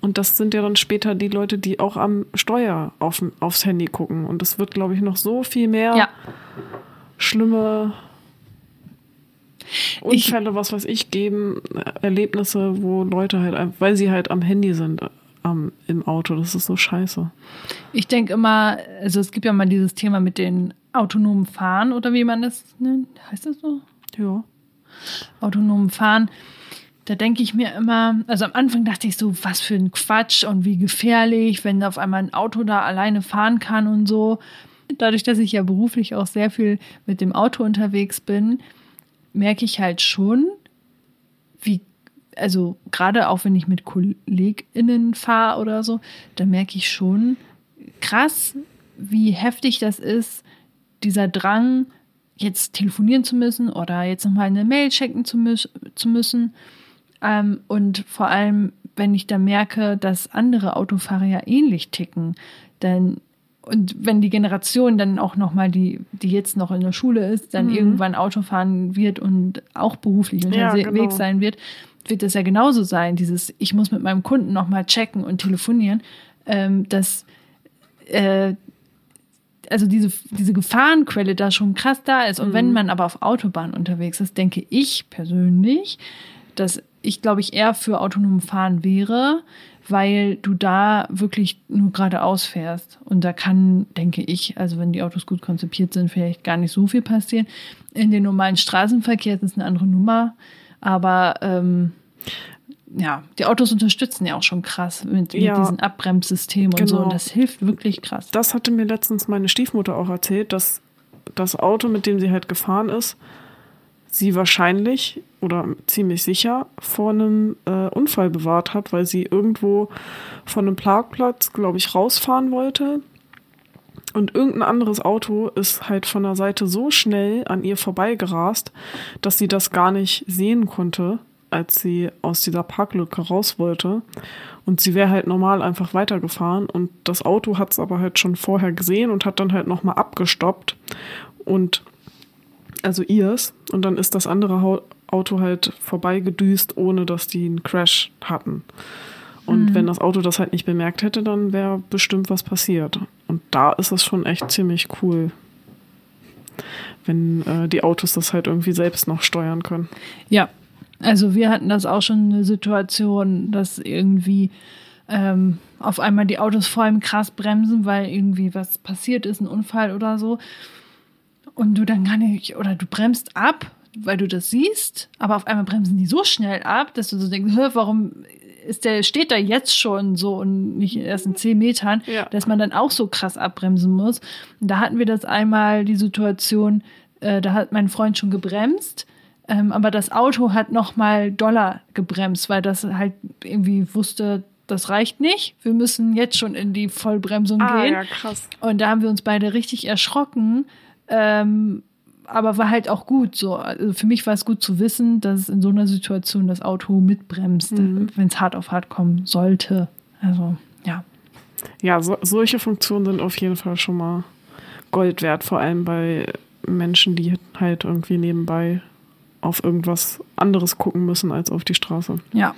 Und das sind ja dann später die Leute, die auch am Steuer auf, aufs Handy gucken. Und es wird, glaube ich, noch so viel mehr Ja. schlimme Unfälle, was weiß ich, geben, Erlebnisse, wo Leute halt, weil sie halt am Handy sind, am, im Auto. Das ist so scheiße. Ich denke immer, also es gibt ja mal dieses Thema mit den autonomen Fahren oder wie man das nennt. Heißt das so? Ja. autonomen Fahren, da denke ich mir immer, also am Anfang dachte ich so, was für ein Quatsch und wie gefährlich, wenn auf einmal ein Auto da alleine fahren kann und so. Dadurch, dass ich ja beruflich auch sehr viel mit dem Auto unterwegs bin, merke ich halt schon, wie, also gerade auch wenn ich mit KollegInnen fahre oder so, da merke ich schon krass, wie heftig das ist, dieser Drang, jetzt telefonieren zu müssen oder jetzt nochmal eine Mail checken zu, mü zu müssen. Ähm, und vor allem, wenn ich da merke, dass andere Autofahrer ja ähnlich ticken, dann und wenn die Generation dann auch noch mal die, die jetzt noch in der Schule ist, dann Mhm. irgendwann Auto fahren wird und auch beruflich Ja, unterwegs genau. sein wird, wird das ja genauso sein. Dieses, ich muss mit meinem Kunden noch mal checken und telefonieren, ähm, dass äh, also diese, diese Gefahrenquelle da schon krass da ist. Und wenn man aber auf Autobahn unterwegs ist, denke ich persönlich, dass ich, glaube ich, eher für autonomen Fahren wäre, weil du da wirklich nur geradeaus fährst. Und da kann, denke ich, also wenn die Autos gut konzipiert sind, vielleicht gar nicht so viel passieren. In den normalen Straßenverkehr ist es eine andere Nummer. Aber ähm, ja, die Autos unterstützen ja auch schon krass mit, mit Ja. diesen Abbremssystemen und so. Genau. Und das hilft wirklich krass. Das hatte mir letztens meine Stiefmutter auch erzählt, dass das Auto, mit dem sie halt gefahren ist, sie wahrscheinlich oder ziemlich sicher vor einem äh, Unfall bewahrt hat, weil sie irgendwo von einem Parkplatz, glaube ich, rausfahren wollte. Und irgendein anderes Auto ist halt von der Seite so schnell an ihr vorbeigerast, dass sie das gar nicht sehen konnte, als sie aus dieser Parklücke raus wollte. Und sie wäre halt normal einfach weitergefahren. Und das Auto hat es aber halt schon vorher gesehen und hat dann halt nochmal abgestoppt. Und also ihrs. Und dann ist das andere Auto halt vorbeigedüst, ohne dass die einen Crash hatten. Und wenn das Auto das halt nicht bemerkt hätte, dann wäre bestimmt was passiert. Und da ist es schon echt ziemlich cool, wenn äh, die Autos das halt irgendwie selbst noch steuern können. Ja, also wir hatten das auch schon eine Situation, dass irgendwie ähm, auf einmal die Autos vor allem krass bremsen, weil irgendwie was passiert ist, ein Unfall oder so. Und du dann gar nicht, oder du bremst ab, weil du das siehst, aber auf einmal bremsen die so schnell ab, dass du so denkst, "Hä, warum ist der, steht da jetzt schon so und nicht erst in zehn Metern, Ja. dass man dann auch so krass abbremsen muss. Und da hatten wir das einmal die Situation, äh, da hat mein Freund schon gebremst, ähm, aber das Auto hat noch mal doller gebremst, weil das halt irgendwie wusste, das reicht nicht. Wir müssen jetzt schon in die Vollbremsung gehen. Ah, ja, krass. Und da haben wir uns beide richtig erschrocken. Ähm, aber war halt auch gut so. Also für mich war es gut zu wissen, dass in so einer Situation das Auto mitbremst, Mhm. wenn es hart auf hart kommen sollte. Also, ja. Ja, so, solche Funktionen sind auf jeden Fall schon mal Gold wert, vor allem bei Menschen, die halt irgendwie nebenbei auf irgendwas anderes gucken müssen als auf die Straße. Ja.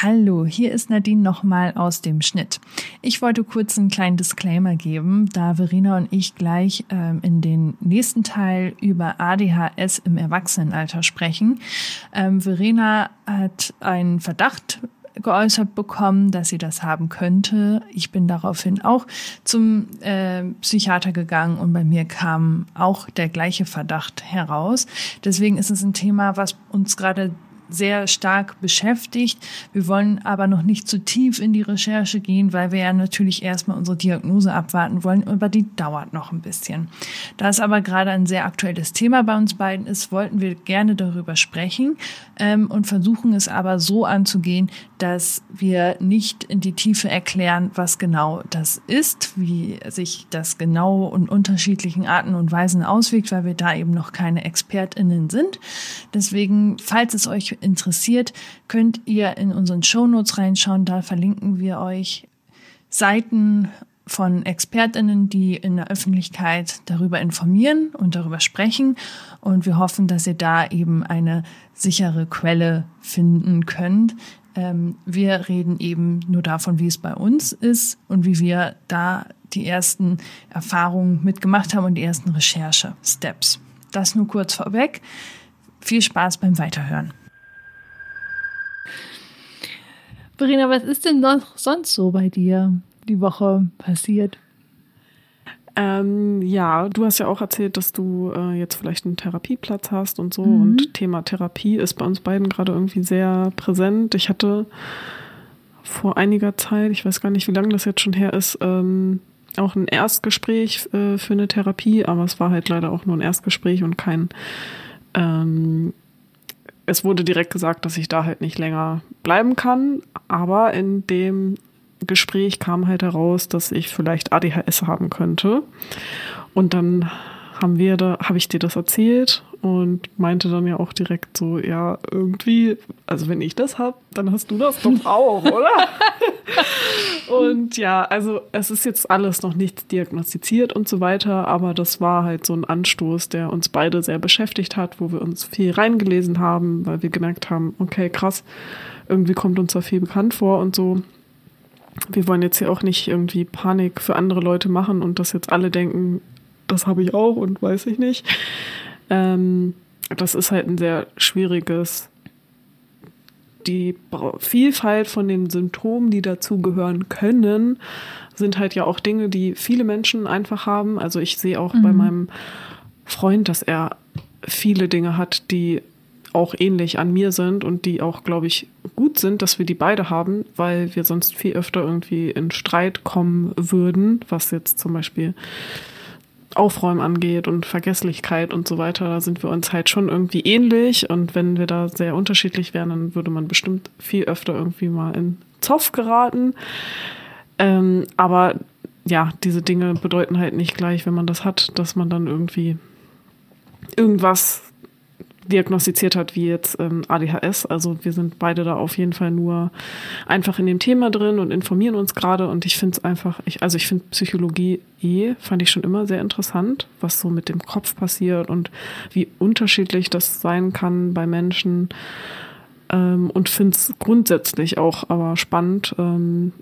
Hallo, hier ist Nadine nochmal aus dem Schnitt. Ich wollte kurz einen kleinen Disclaimer geben, da Verena und ich gleich ähm, in den nächsten Teil über ADHS im Erwachsenenalter sprechen. Ähm, Verena hat einen Verdacht geäußert bekommen, dass sie das haben könnte. Ich bin daraufhin auch zum äh, Psychiater gegangen und bei mir kam auch der gleiche Verdacht heraus. Deswegen ist es ein Thema, was uns gerade sehr stark beschäftigt. Wir wollen aber noch nicht zu tief in die Recherche gehen, weil wir ja natürlich erstmal unsere Diagnose abwarten wollen, aber die dauert noch ein bisschen. Da es aber gerade ein sehr aktuelles Thema bei uns beiden ist, wollten wir gerne darüber sprechen ähm, und versuchen es aber so anzugehen, dass wir nicht in die Tiefe erklären, was genau das ist, wie sich das genau und unterschiedlichen Arten und Weisen auswirkt, weil wir da eben noch keine ExpertInnen sind. Deswegen, falls es euch interessiert, könnt ihr in unseren Shownotes reinschauen. Da verlinken wir euch Seiten von Expertinnen, die in der Öffentlichkeit darüber informieren und darüber sprechen. Und wir hoffen, dass ihr da eben eine sichere Quelle finden könnt. Ähm, wir reden eben nur davon, wie es bei uns ist und wie wir da die ersten Erfahrungen mitgemacht haben und die ersten Recherche-Steps. Das nur kurz vorweg. Viel Spaß beim Weiterhören. Verena, was ist denn noch sonst so bei dir die Woche passiert? Ähm, ja, du hast ja auch erzählt, dass du äh, jetzt vielleicht einen Therapieplatz hast und so. Mhm. Und Thema Therapie ist bei uns beiden gerade irgendwie sehr präsent. Ich hatte vor einiger Zeit, ich weiß gar nicht, wie lange das jetzt schon her ist, ähm, auch ein Erstgespräch äh, für eine Therapie, aber es war halt leider auch nur ein Erstgespräch und kein ähm, es wurde direkt gesagt, dass ich da halt nicht länger bleiben kann. Aber in dem Gespräch kam halt heraus, dass ich vielleicht ADHS haben könnte. Und dann haben wir da, habe ich dir das erzählt und meinte dann ja auch direkt so, ja, irgendwie, also wenn ich das habe, dann hast du das doch auch, oder? und ja, also es ist jetzt alles noch nicht diagnostiziert und so weiter, aber das war halt so ein Anstoß, der uns beide sehr beschäftigt hat, wo wir uns viel reingelesen haben, weil wir gemerkt haben, okay, krass, irgendwie kommt uns da viel bekannt vor und so. Wir wollen jetzt hier auch nicht irgendwie Panik für andere Leute machen und dass jetzt alle denken, das habe ich auch und weiß ich nicht. Ähm, das ist halt ein sehr schwieriges, die Vielfalt von den Symptomen, die dazugehören können, sind halt ja auch Dinge, die viele Menschen einfach haben. Also ich sehe auch mhm. bei meinem Freund, dass er viele Dinge hat, die auch ähnlich an mir sind und die auch, glaube ich, gut sind, dass wir die beide haben, weil wir sonst viel öfter irgendwie in Streit kommen würden, was jetzt zum Beispiel Aufräumen angeht und Vergesslichkeit und so weiter, da sind wir uns halt schon irgendwie ähnlich. Und wenn wir da sehr unterschiedlich wären, dann würde man bestimmt viel öfter irgendwie mal in Zoff geraten. Ähm, aber ja, diese Dinge bedeuten halt nicht gleich, wenn man das hat, dass man dann irgendwie irgendwas diagnostiziert hat, wie jetzt ähm, ADHS. Also wir sind beide da auf jeden Fall nur einfach in dem Thema drin und informieren uns gerade. Und ich finde es einfach, ich, also ich finde Psychologie eh, fand ich schon immer sehr interessant, was so mit dem Kopf passiert und wie unterschiedlich das sein kann bei Menschen. Ähm, und finde es grundsätzlich auch aber spannend, ähm,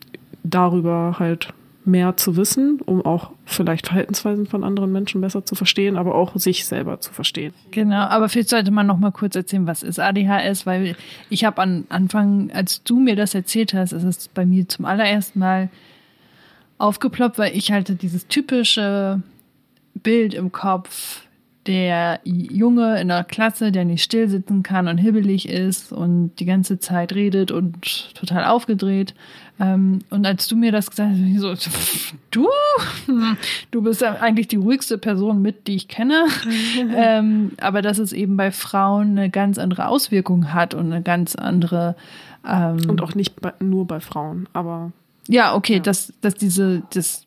darüber halt mehr zu wissen, um auch vielleicht Verhaltensweisen von anderen Menschen besser zu verstehen, aber auch sich selber zu verstehen. Genau, aber vielleicht sollte man noch mal kurz erzählen, was ist ADHS, weil ich habe an Anfang, als du mir das erzählt hast, ist es bei mir zum allerersten Mal aufgeploppt, weil ich halt dieses typische Bild im Kopf, der Junge in der Klasse, der nicht still sitzen kann und hibbelig ist und die ganze Zeit redet und total aufgedreht. Ähm, und als du mir das gesagt hast, so, du, du bist ja eigentlich die ruhigste Person mit, die ich kenne. ähm, aber dass es eben bei Frauen eine ganz andere Auswirkung hat und eine ganz andere. Ähm, und auch nicht bei, nur bei Frauen, aber. Ja, okay, ja. dass, dass diese, das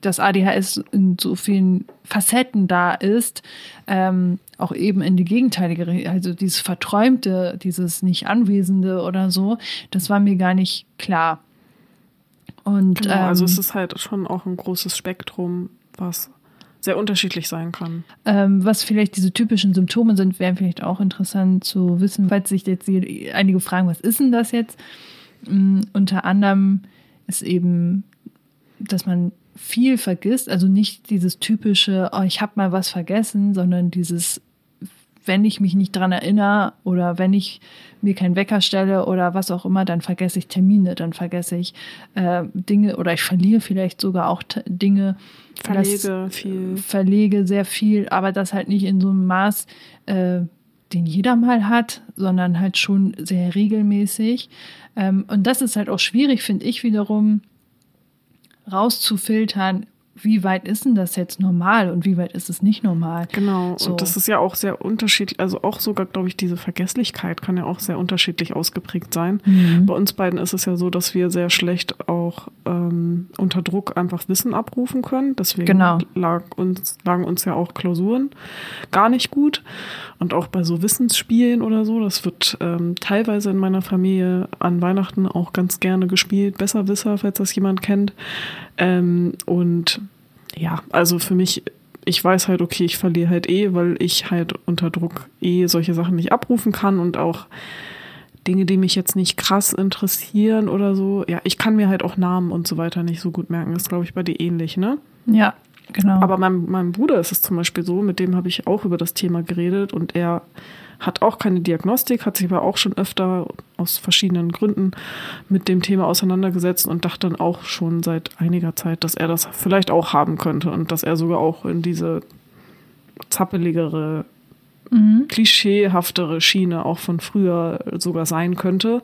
dass ADHS in so vielen Facetten da ist, ähm, auch eben in die gegenteilige, also dieses Verträumte, dieses Nicht-Anwesende oder so, das war mir gar nicht klar. Und, genau, also ähm, also es ist halt schon auch ein großes Spektrum, was sehr unterschiedlich sein kann. Ähm, was vielleicht diese typischen Symptome sind, wäre vielleicht auch interessant zu wissen, falls sich jetzt einige fragen, was ist denn das jetzt? Ähm, unter anderem ist eben, dass man viel vergisst, also nicht dieses typische, oh, ich habe mal was vergessen, sondern dieses wenn ich mich nicht dran erinnere oder wenn ich mir keinen Wecker stelle oder was auch immer, dann vergesse ich Termine, dann vergesse ich äh, Dinge oder ich verliere vielleicht sogar auch Dinge. Verlege viel. Verlege sehr viel, aber das halt nicht in so einem Maß, äh, den jeder mal hat, sondern halt schon sehr regelmäßig. Ähm, und das ist halt auch schwierig, finde ich wiederum, rauszufiltern, wie weit ist denn das jetzt normal und wie weit ist es nicht normal? Genau, so. und das ist ja auch sehr unterschiedlich, also auch sogar, glaube ich, diese Vergesslichkeit kann ja auch sehr unterschiedlich ausgeprägt sein. Mhm. Bei uns beiden ist es ja so, dass wir sehr schlecht auch ähm, unter Druck einfach Wissen abrufen können. Deswegen genau. lag uns, lagen uns ja auch Klausuren gar nicht gut. Und auch bei so Wissensspielen oder so, das wird ähm, teilweise in meiner Familie an Weihnachten auch ganz gerne gespielt. Besserwisser, falls das jemand kennt. Ähm, und ja, also für mich, ich weiß halt, okay, ich verliere halt eh, weil ich halt unter Druck eh solche Sachen nicht abrufen kann und auch Dinge, die mich jetzt nicht krass interessieren oder so. Ja, ich kann mir halt auch Namen und so weiter nicht so gut merken. Das ist, glaube ich, bei dir ähnlich, ne? Ja, genau. Aber meinem, meinem Bruder ist es zum Beispiel so, mit dem habe ich auch über das Thema geredet und er hat auch keine Diagnostik, hat sich aber auch schon öfter aus verschiedenen Gründen mit dem Thema auseinandergesetzt und dachte dann auch schon seit einiger Zeit, dass er das vielleicht auch haben könnte und dass er sogar auch in diese zappeligere mhm. klischeehaftere Schiene auch von früher sogar sein könnte.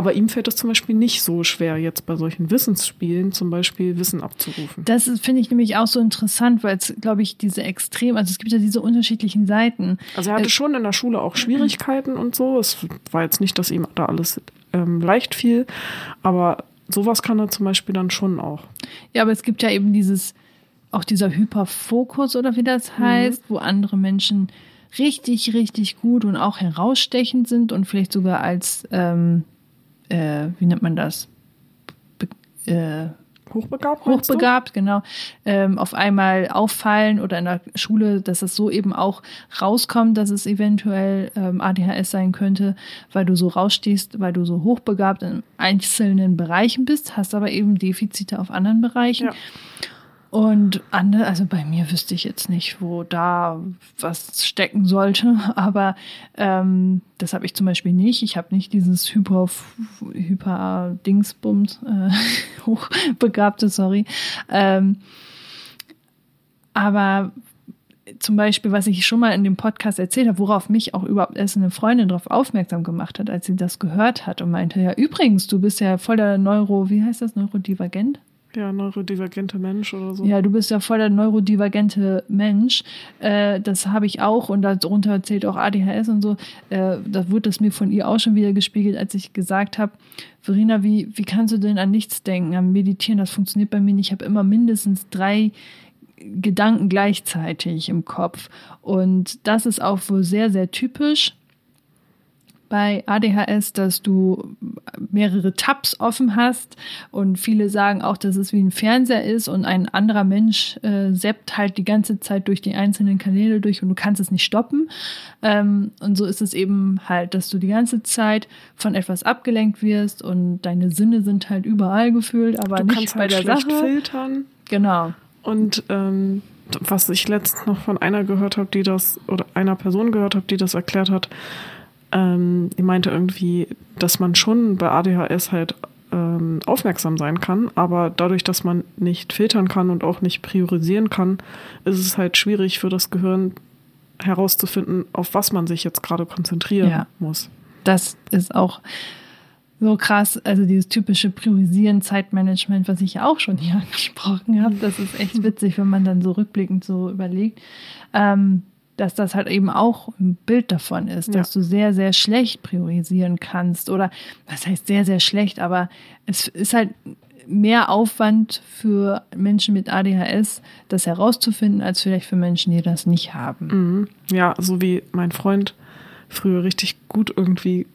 Aber ihm fällt es zum Beispiel nicht so schwer, jetzt bei solchen Wissensspielen zum Beispiel Wissen abzurufen. Das finde ich nämlich auch so interessant, weil es, glaube ich, diese extrem, also es gibt ja diese unterschiedlichen Seiten. Also er hatte äh, schon in der Schule auch Schwierigkeiten und so. Es war jetzt nicht, dass ihm da alles ähm, leicht fiel, aber sowas kann er zum Beispiel dann schon auch. Ja, aber es gibt ja eben dieses, auch dieser Hyperfokus oder wie das mhm. heißt, mhm. wo andere Menschen richtig, richtig gut und auch herausstechend sind und vielleicht sogar als, ähm, äh, wie nennt man das? Be äh, Hochbegabt? Hochbegabt, genau. Ähm, auf einmal auffallen oder in der Schule, dass es so eben auch rauskommt, dass es eventuell ähm, ADHS sein könnte, weil du so rausstehst, weil du so hochbegabt in einzelnen Bereichen bist, hast aber eben Defizite auf anderen Bereichen. Ja. Und andere, also bei mir wüsste ich jetzt nicht, wo da was stecken sollte, aber ähm, das habe ich zum Beispiel nicht. Ich habe nicht dieses Hyper, Hyper Dingsbums, äh, hochbegabte, sorry. Ähm, aber zum Beispiel, was ich schon mal in dem Podcast erzählt habe, worauf mich auch überhaupt erst eine Freundin darauf aufmerksam gemacht hat, als sie das gehört hat und meinte, ja, übrigens, du bist ja voller Neuro, wie heißt das, Neurodivergent? Ja, neurodivergente Mensch oder so. Ja, du bist ja voll der neurodivergente Mensch. Äh, das habe ich auch und darunter zählt auch ADHS und so. Äh, da wurde es mir von ihr auch schon wieder gespiegelt, als ich gesagt habe, Verena, wie, wie kannst du denn an nichts denken, am Meditieren? Das funktioniert bei mir nicht. Ich habe immer mindestens drei Gedanken gleichzeitig im Kopf. Und das ist auch wohl sehr, sehr typisch bei ADHS, dass du mehrere Tabs offen hast und viele sagen auch, dass es wie ein Fernseher ist und ein anderer Mensch äh, seppt halt die ganze Zeit durch die einzelnen Kanäle durch und du kannst es nicht stoppen. Ähm, und so ist es eben halt, dass du die ganze Zeit von etwas abgelenkt wirst und deine Sinne sind halt überall gefühlt, aber du nicht bei halt der Sache. filtern. Genau. Und ähm, was ich letztens noch von einer gehört habe, die das, oder einer Person gehört habe, die das erklärt hat, ähm, die meinte irgendwie, dass man schon bei ADHS halt ähm, aufmerksam sein kann, aber dadurch, dass man nicht filtern kann und auch nicht priorisieren kann, ist es halt schwierig für das Gehirn herauszufinden, auf was man sich jetzt gerade konzentrieren ja. muss. Das ist auch so krass, also dieses typische Priorisieren, Zeitmanagement, was ich ja auch schon hier angesprochen habe, das ist echt witzig, wenn man dann so rückblickend so überlegt. Ähm, dass das halt eben auch ein Bild davon ist, ja. dass du sehr, sehr schlecht priorisieren kannst. Oder was heißt sehr, sehr schlecht, aber es ist halt mehr Aufwand für Menschen mit ADHS, das herauszufinden, als vielleicht für Menschen, die das nicht haben. Mhm. Ja, so wie mein Freund früher richtig gut irgendwie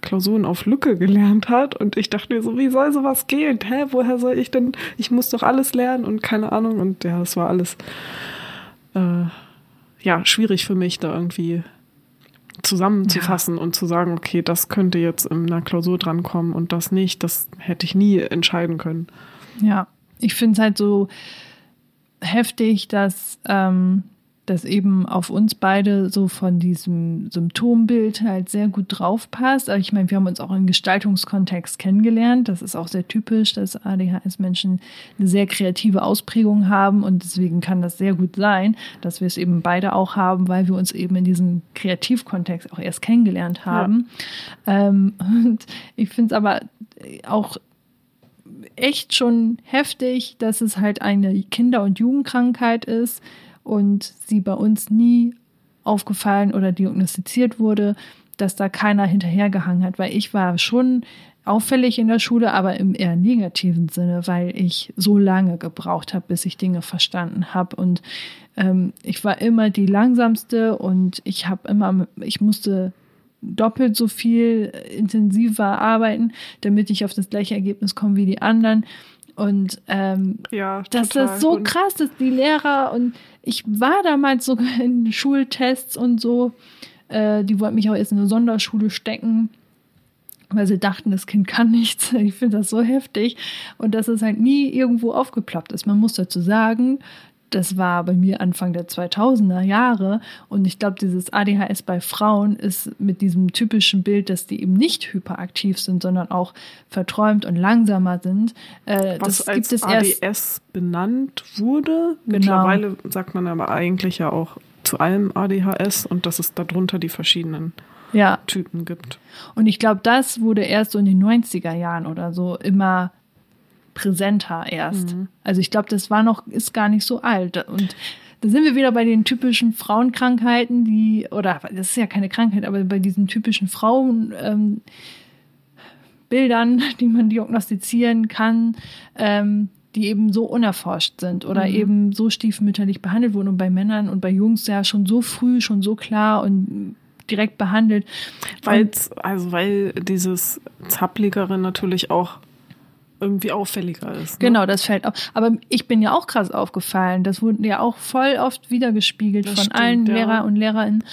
Klausuren auf Lücke gelernt hat und ich dachte mir so, wie soll sowas gehen? Hä, woher soll ich denn? Ich muss doch alles lernen und keine Ahnung und ja, das war alles äh, ja, schwierig für mich, da irgendwie zusammenzufassen ja. und zu sagen, okay, das könnte jetzt in einer Klausur drankommen und das nicht, das hätte ich nie entscheiden können. Ja, ich finde es halt so heftig, dass ähm, das eben auf uns beide so von diesem Symptombild halt sehr gut drauf passt. Aber ich meine, wir haben uns auch im Gestaltungskontext kennengelernt. Das ist auch sehr typisch, dass ADHS-Menschen eine sehr kreative Ausprägung haben und deswegen kann das sehr gut sein, dass wir es eben beide auch haben, weil wir uns eben in diesem Kreativkontext auch erst kennengelernt haben. Ja. Ähm, und ich finde es aber auch echt schon heftig, dass es halt eine Kinder- und Jugendkrankheit ist und sie bei uns nie aufgefallen oder diagnostiziert wurde, dass da keiner hinterhergehangen hat, weil ich war schon auffällig in der Schule, aber im eher negativen Sinne, weil ich so lange gebraucht habe, bis ich Dinge verstanden habe und ähm, ich war immer die langsamste und ich habe immer, ich musste doppelt so viel intensiver arbeiten, damit ich auf das gleiche Ergebnis komme wie die anderen. Und ähm, ja, das ist so krass, dass die Lehrer und ich war damals sogar in Schultests und so, äh, die wollten mich auch erst in eine Sonderschule stecken, weil sie dachten, das Kind kann nichts. Ich finde das so heftig und dass es halt nie irgendwo aufgeploppt ist. Man muss dazu sagen, das war bei mir Anfang der 2000er Jahre. Und ich glaube, dieses ADHS bei Frauen ist mit diesem typischen Bild, dass die eben nicht hyperaktiv sind, sondern auch verträumt und langsamer sind. Äh, Was das als gibt es ADS erst benannt wurde. Genau. Mittlerweile sagt man aber eigentlich ja auch zu allem ADHS und dass es darunter die verschiedenen ja. Typen gibt. Und ich glaube, das wurde erst so in den 90er Jahren oder so immer präsenter erst. Mhm. Also ich glaube, das war noch, ist gar nicht so alt. Und da sind wir wieder bei den typischen Frauenkrankheiten, die, oder das ist ja keine Krankheit, aber bei diesen typischen Frauenbildern, ähm, die man diagnostizieren kann, ähm, die eben so unerforscht sind oder mhm. eben so stiefmütterlich behandelt wurden und bei Männern und bei Jungs ja schon so früh, schon so klar und direkt behandelt. Weil also weil dieses Zappligere natürlich auch irgendwie auffälliger ist. Ne? Genau, das fällt auf. Aber ich bin ja auch krass aufgefallen. Das wurde ja auch voll oft wiedergespiegelt das von stimmt, allen ja. Lehrer und Lehrerinnen.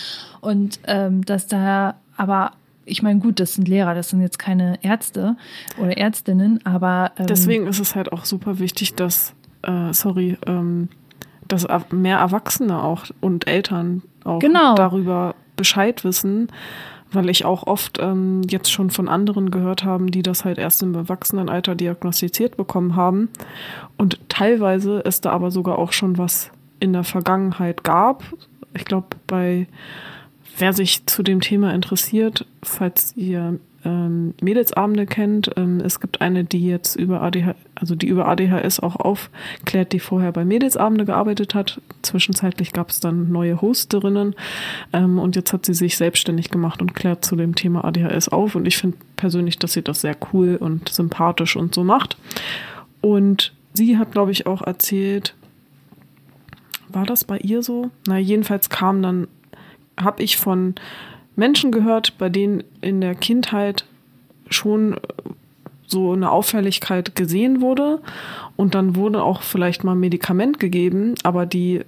Und ähm, dass da, aber ich meine, gut, das sind Lehrer, das sind jetzt keine Ärzte oder Ärztinnen, aber. Ähm, Deswegen ist es halt auch super wichtig, dass, äh, sorry, ähm, dass mehr Erwachsene auch und Eltern auch genau. darüber Bescheid wissen weil ich auch oft ähm, jetzt schon von anderen gehört haben, die das halt erst im Erwachsenenalter diagnostiziert bekommen haben. Und teilweise es da aber sogar auch schon was in der Vergangenheit gab. Ich glaube, bei wer sich zu dem Thema interessiert, falls ihr ähm, Mädelsabende kennt. Ähm, es gibt eine, die jetzt über ADHS, also die über ADHS auch aufklärt, die vorher bei Mädelsabende gearbeitet hat. Zwischenzeitlich gab es dann neue Hosterinnen ähm, und jetzt hat sie sich selbstständig gemacht und klärt zu dem Thema ADHS auf. Und ich finde persönlich, dass sie das sehr cool und sympathisch und so macht. Und sie hat, glaube ich, auch erzählt, war das bei ihr so? Na, jedenfalls kam dann, habe ich von Menschen gehört, bei denen in der Kindheit schon so eine Auffälligkeit gesehen wurde und dann wurde auch vielleicht mal ein Medikament gegeben, aber die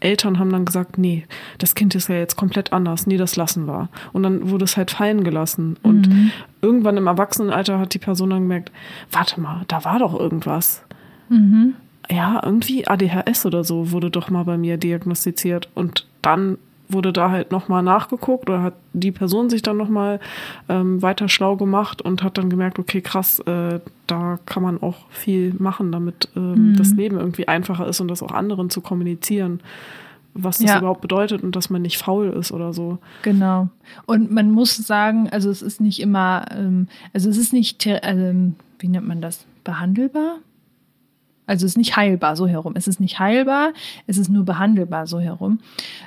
Eltern haben dann gesagt, nee, das Kind ist ja jetzt komplett anders, nee, das lassen wir. Und dann wurde es halt fallen gelassen. Und mhm. irgendwann im Erwachsenenalter hat die Person dann gemerkt, warte mal, da war doch irgendwas. Mhm. Ja, irgendwie ADHS oder so wurde doch mal bei mir diagnostiziert. Und dann wurde da halt nochmal nachgeguckt oder hat die Person sich dann nochmal ähm, weiter schlau gemacht und hat dann gemerkt, okay, krass, äh, da kann man auch viel machen, damit ähm, mhm. das Leben irgendwie einfacher ist und das auch anderen zu kommunizieren was das ja. überhaupt bedeutet und dass man nicht faul ist oder so. Genau. Und man muss sagen, also es ist nicht immer, ähm, also es ist nicht, ähm, wie nennt man das, behandelbar? Also es ist nicht heilbar so herum. Es ist nicht heilbar, es ist nur behandelbar so herum.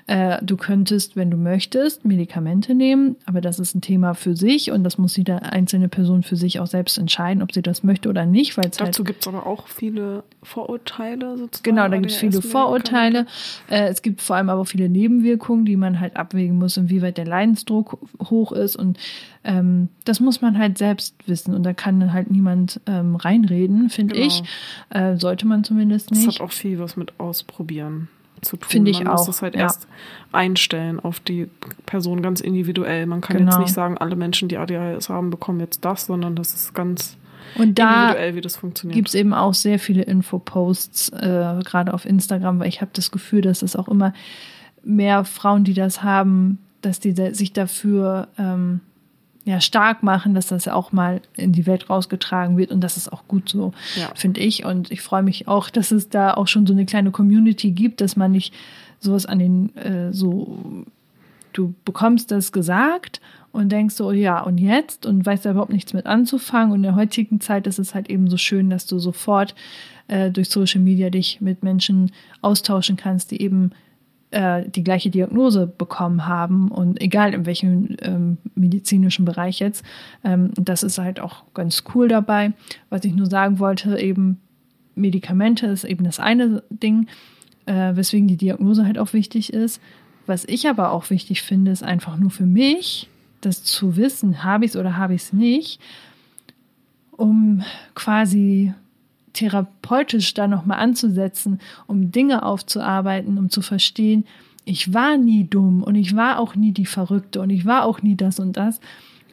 Äh, du könntest, wenn du möchtest, Medikamente nehmen, aber das ist ein Thema für sich und das muss jede einzelne Person für sich auch selbst entscheiden, ob sie das möchte oder nicht. Weil Dazu halt, gibt es aber auch viele Vorurteile sozusagen. Genau, da gibt es viele Vorurteile. Äh, es gibt vor allem aber viele Nebenwirkungen, die man halt abwägen muss, inwieweit der Leidensdruck hoch ist und ähm, das muss man halt selbst wissen und da kann halt niemand ähm, reinreden, finde genau. ich. Äh, sollte man zumindest nicht. Das hat auch viel was mit Ausprobieren zu tun. Finde ich man auch. muss das halt ja. erst einstellen auf die Person ganz individuell. Man kann genau. jetzt nicht sagen, alle Menschen, die ADHS haben, bekommen jetzt das, sondern das ist ganz und da gibt es eben auch sehr viele Infoposts, äh, gerade auf Instagram, weil ich habe das Gefühl, dass es auch immer mehr Frauen, die das haben, dass die sich dafür ähm, ja, stark machen, dass das auch mal in die Welt rausgetragen wird und das ist auch gut so, ja. finde ich. Und ich freue mich auch, dass es da auch schon so eine kleine Community gibt, dass man nicht sowas an den äh, so du bekommst das gesagt und denkst so, ja, und jetzt? Und weißt da überhaupt nichts mit anzufangen. Und in der heutigen Zeit ist es halt eben so schön, dass du sofort äh, durch Social Media dich mit Menschen austauschen kannst, die eben äh, die gleiche Diagnose bekommen haben und egal in welchem ähm, medizinischen Bereich jetzt. Ähm, das ist halt auch ganz cool dabei. Was ich nur sagen wollte, eben Medikamente ist eben das eine Ding, äh, weswegen die Diagnose halt auch wichtig ist. Was ich aber auch wichtig finde, ist einfach nur für mich, das zu wissen, habe ich es oder habe ich es nicht, um quasi therapeutisch da nochmal anzusetzen, um Dinge aufzuarbeiten, um zu verstehen, ich war nie dumm und ich war auch nie die Verrückte und ich war auch nie das und das,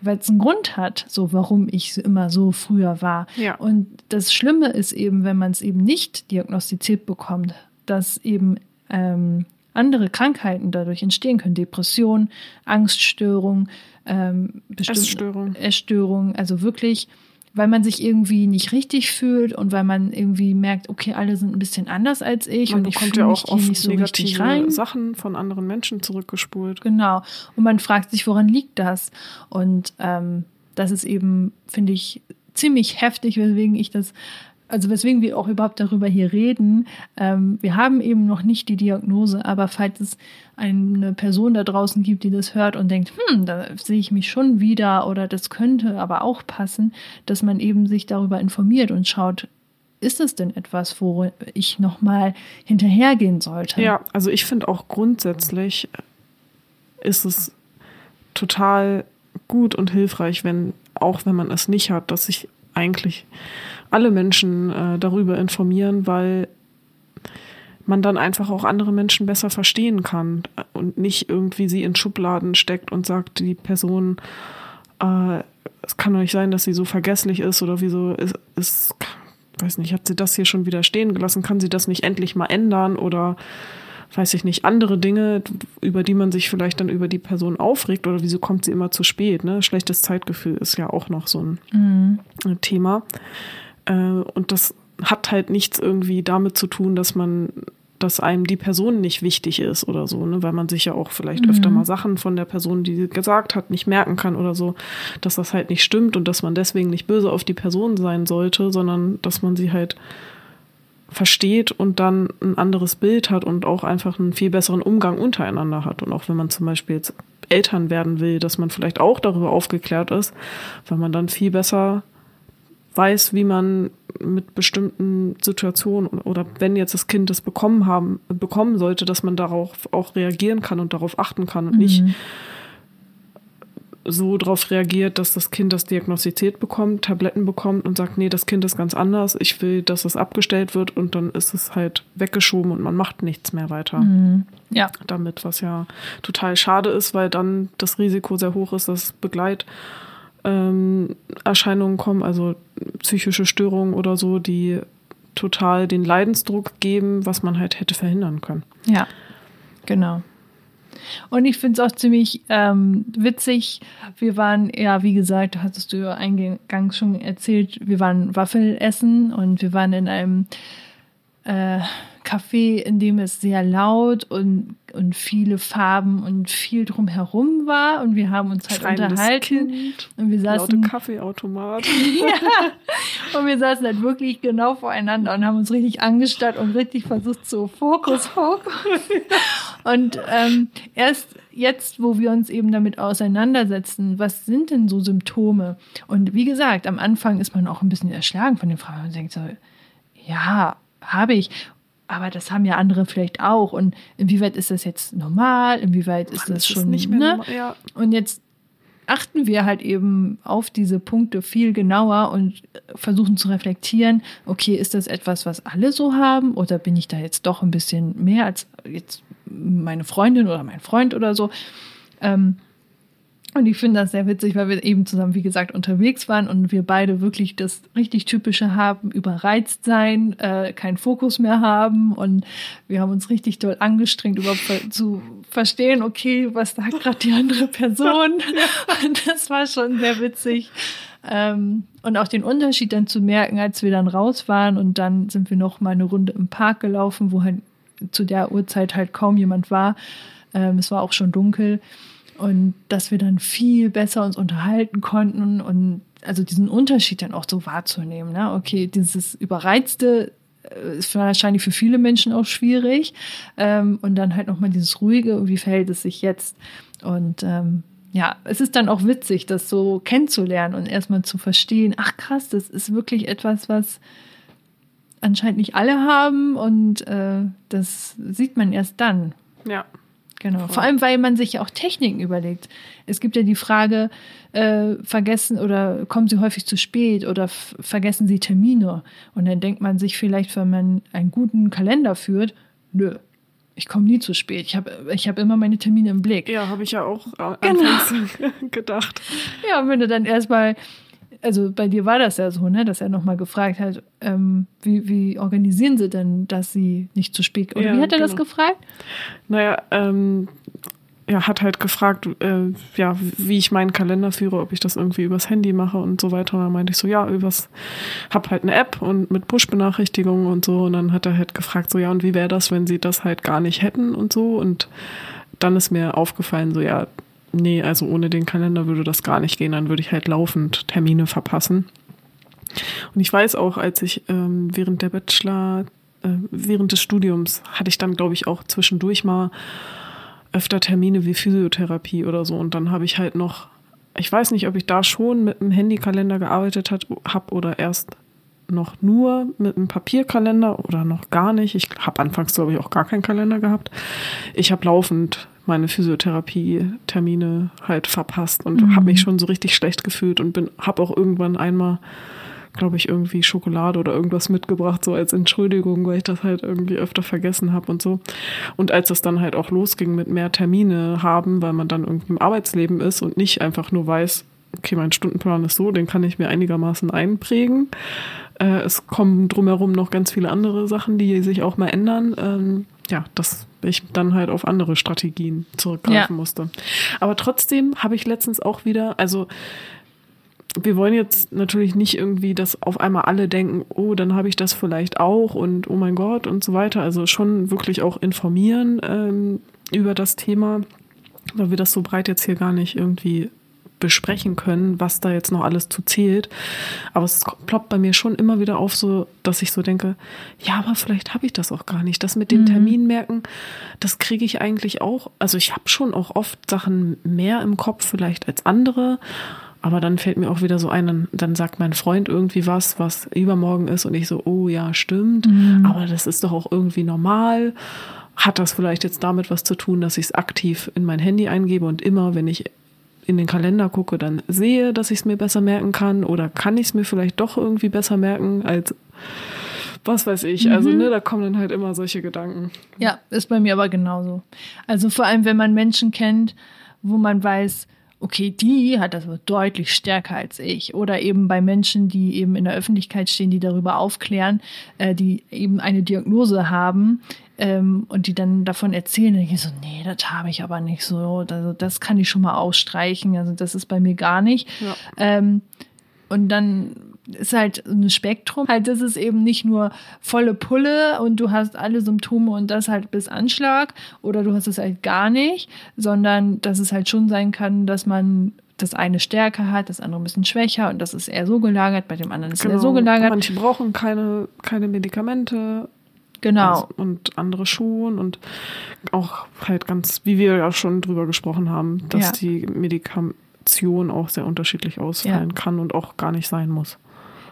weil es einen Grund hat, so warum ich immer so früher war. Ja. Und das Schlimme ist eben, wenn man es eben nicht diagnostiziert bekommt, dass eben ähm, andere Krankheiten dadurch entstehen können. Depression, Angststörung, ähm, Essstörung. Essstörung, also wirklich, weil man sich irgendwie nicht richtig fühlt und weil man irgendwie merkt, okay, alle sind ein bisschen anders als ich man und ich fühle ja mich auch nicht so richtig rein. Sachen von anderen Menschen zurückgespult. Genau. Und man fragt sich, woran liegt das? Und ähm, das ist eben, finde ich, ziemlich heftig, weswegen ich das also weswegen wir auch überhaupt darüber hier reden. Ähm, wir haben eben noch nicht die Diagnose, aber falls es eine Person da draußen gibt, die das hört und denkt, hm, da sehe ich mich schon wieder oder das könnte aber auch passen, dass man eben sich darüber informiert und schaut, ist es denn etwas, wo ich nochmal hinterhergehen sollte? Ja, also ich finde auch grundsätzlich ist es total gut und hilfreich, wenn, auch wenn man es nicht hat, dass sich eigentlich alle Menschen äh, darüber informieren, weil man dann einfach auch andere Menschen besser verstehen kann und nicht irgendwie sie in Schubladen steckt und sagt, die Person, äh, es kann doch nicht sein, dass sie so vergesslich ist oder wieso ist, ist, weiß nicht, hat sie das hier schon wieder stehen gelassen, kann sie das nicht endlich mal ändern oder weiß ich nicht, andere Dinge, über die man sich vielleicht dann über die Person aufregt oder wieso kommt sie immer zu spät, ne? Schlechtes Zeitgefühl ist ja auch noch so ein mhm. Thema. Äh, und das hat halt nichts irgendwie damit zu tun, dass man, dass einem die Person nicht wichtig ist oder so, ne? weil man sich ja auch vielleicht mhm. öfter mal Sachen von der Person, die gesagt hat, nicht merken kann oder so, dass das halt nicht stimmt und dass man deswegen nicht böse auf die Person sein sollte, sondern dass man sie halt versteht und dann ein anderes Bild hat und auch einfach einen viel besseren Umgang untereinander hat. Und auch wenn man zum Beispiel jetzt Eltern werden will, dass man vielleicht auch darüber aufgeklärt ist, weil man dann viel besser weiß, wie man mit bestimmten Situationen oder wenn jetzt das Kind das bekommen haben, bekommen sollte, dass man darauf auch reagieren kann und darauf achten kann und mhm. nicht so darauf reagiert, dass das Kind das diagnostiziert bekommt, Tabletten bekommt und sagt, nee, das Kind ist ganz anders, ich will, dass es abgestellt wird und dann ist es halt weggeschoben und man macht nichts mehr weiter mhm. ja. damit, was ja total schade ist, weil dann das Risiko sehr hoch ist, dass Begleit ähm, Erscheinungen kommen, also psychische Störungen oder so, die total den Leidensdruck geben, was man halt hätte verhindern können. Ja, genau. Und ich finde es auch ziemlich ähm, witzig. Wir waren, ja, wie gesagt, hattest du ja eingangs schon erzählt, wir waren Waffel essen und wir waren in einem äh, Café, in dem es sehr laut und, und viele Farben und viel drumherum war. Und wir haben uns halt unterhalten. Kind, und wir saßen. Laute Kaffeeautomat. ja. Und wir saßen halt wirklich genau voreinander und haben uns richtig angestarrt und richtig versucht, so Fokus, Fokus. und ähm, erst jetzt, wo wir uns eben damit auseinandersetzen, was sind denn so Symptome? Und wie gesagt, am Anfang ist man auch ein bisschen erschlagen von den Fragen und denkt so, ja, habe ich aber das haben ja andere vielleicht auch. Und inwieweit ist das jetzt normal? Inwieweit ist Ach, das, schon nicht mehr? Ne? Normal, ja. Und jetzt achten wir halt eben auf diese Punkte viel genauer und versuchen zu reflektieren, okay, ist das etwas, was alle so haben oder bin ich da jetzt doch ein bisschen mehr als jetzt meine Freundin oder mein Freund oder so? Ähm, Und ich finde das sehr witzig, weil wir eben zusammen, wie gesagt, unterwegs waren und wir beide wirklich das richtig Typische haben, überreizt sein, äh, keinen Fokus mehr haben und wir haben uns richtig doll angestrengt, überhaupt zu verstehen, okay, was sagt gerade die andere Person. Und das war schon sehr witzig. Ähm, und auch den Unterschied dann zu merken, als wir dann raus waren und dann sind wir noch mal eine Runde im Park gelaufen, wo halt zu der Uhrzeit halt kaum jemand war. Ähm, es war auch schon dunkel und dass wir dann viel besser uns unterhalten konnten und also diesen Unterschied dann auch so wahrzunehmen. Ne? Okay, dieses überreizte äh, ist wahrscheinlich für viele Menschen auch schwierig ähm, und dann halt nochmal dieses ruhige, wie verhält es sich jetzt? Und ähm, ja, es ist dann auch witzig, das so kennenzulernen und erstmal zu verstehen, ach krass, das ist wirklich etwas, was anscheinend nicht alle haben und äh, das sieht man erst dann. Ja. Genau. Vor allem, weil man sich ja auch Techniken überlegt. Es gibt ja die Frage, äh, vergessen oder kommen Sie häufig zu spät oder vergessen Sie Termine? Und dann denkt man sich vielleicht, wenn man einen guten Kalender führt, nö, ich komme nie zu spät. Ich habe ich hab immer meine Termine im Blick. Ja, habe ich ja auch genau. gedacht. Ja, und wenn du dann erstmal also bei dir war das ja so, ne, dass er nochmal gefragt hat, ähm, wie, wie organisieren sie denn, dass sie nicht zu spät Oder ja, wie hat er genau. das gefragt? Naja, ähm, er hat halt gefragt, äh, ja, wie ich meinen Kalender führe, ob ich das irgendwie übers Handy mache und so weiter. Und dann meinte ich so, ja, übers, hab halt eine App und mit Push-Benachrichtigungen und so. Und dann hat er halt gefragt, so, ja, und wie wäre das, wenn sie das halt gar nicht hätten und so. Und dann ist mir aufgefallen, so, ja, nee, also ohne den Kalender würde das gar nicht gehen, dann würde ich halt laufend Termine verpassen. Und ich weiß auch, als ich ähm, während der Bachelor, äh, während des Studiums, hatte ich dann, glaube ich, auch zwischendurch mal öfter Termine wie Physiotherapie oder so. Und dann habe ich halt noch, ich weiß nicht, ob ich da schon mit einem Handykalender gearbeitet habe oder erst noch nur mit einem Papierkalender oder noch gar nicht. Ich habe anfangs, glaube ich, auch gar keinen Kalender gehabt. Ich habe laufend meine Physiotherapie-Termine halt verpasst und mhm. habe mich schon so richtig schlecht gefühlt und bin, habe auch irgendwann einmal, glaube ich, irgendwie Schokolade oder irgendwas mitgebracht, so als Entschuldigung, weil ich das halt irgendwie öfter vergessen habe und so. Und als das dann halt auch losging mit mehr Termine haben, weil man dann irgendwie im Arbeitsleben ist und nicht einfach nur weiß, okay, mein Stundenplan ist so, den kann ich mir einigermaßen einprägen. Äh, es kommen drumherum noch ganz viele andere Sachen, die sich auch mal ändern. Ähm, ja, dass ich dann halt auf andere Strategien zurückgreifen ja. musste. Aber trotzdem habe ich letztens auch wieder, also wir wollen jetzt natürlich nicht irgendwie, dass auf einmal alle denken, oh, dann habe ich das vielleicht auch und oh mein Gott und so weiter. Also schon wirklich auch informieren ähm, über das Thema, weil wir das so breit jetzt hier gar nicht irgendwie besprechen können, was da jetzt noch alles zu zählt. Aber es ploppt bei mir schon immer wieder auf, so dass ich so denke, ja, aber vielleicht habe ich das auch gar nicht. Das mit den mhm. Terminmerken, das kriege ich eigentlich auch. Also ich habe schon auch oft Sachen mehr im Kopf vielleicht als andere. Aber dann fällt mir auch wieder so ein, dann, dann sagt mein Freund irgendwie was, was übermorgen ist und ich so, oh ja, stimmt, mhm. aber das ist doch auch irgendwie normal. Hat das vielleicht jetzt damit was zu tun, dass ich es aktiv in mein Handy eingebe und immer, wenn ich in den Kalender gucke, dann sehe, dass ich es mir besser merken kann oder kann ich es mir vielleicht doch irgendwie besser merken als was weiß ich. Also, mhm. Also, ne, da kommen dann halt immer solche Gedanken. Ja, ist bei mir aber genauso. Also vor allem, wenn man Menschen kennt, wo man weiß, okay, die hat das deutlich stärker als ich. Oder eben bei Menschen, die eben in der Öffentlichkeit stehen, die darüber aufklären, äh, die eben eine Diagnose haben ähm, und die dann davon erzählen, dann denke ich so, nee, das habe ich aber nicht so. Also das kann ich schon mal ausstreichen. Also das ist bei mir gar nicht. Ja. Ähm, und dann ist halt ein Spektrum. Halt, das ist eben nicht nur volle Pulle und du hast alle Symptome und das halt bis Anschlag oder du hast es halt gar nicht, sondern dass es halt schon sein kann, dass man das eine stärker hat, das andere ein bisschen schwächer und das ist eher so gelagert, bei dem anderen ist genau. eher so gelagert. Manche brauchen keine, keine Medikamente. Genau. Und andere schon und auch halt ganz, wie wir ja schon drüber gesprochen haben, dass ja. die Medikation auch sehr unterschiedlich ausfallen ja. kann und auch gar nicht sein muss.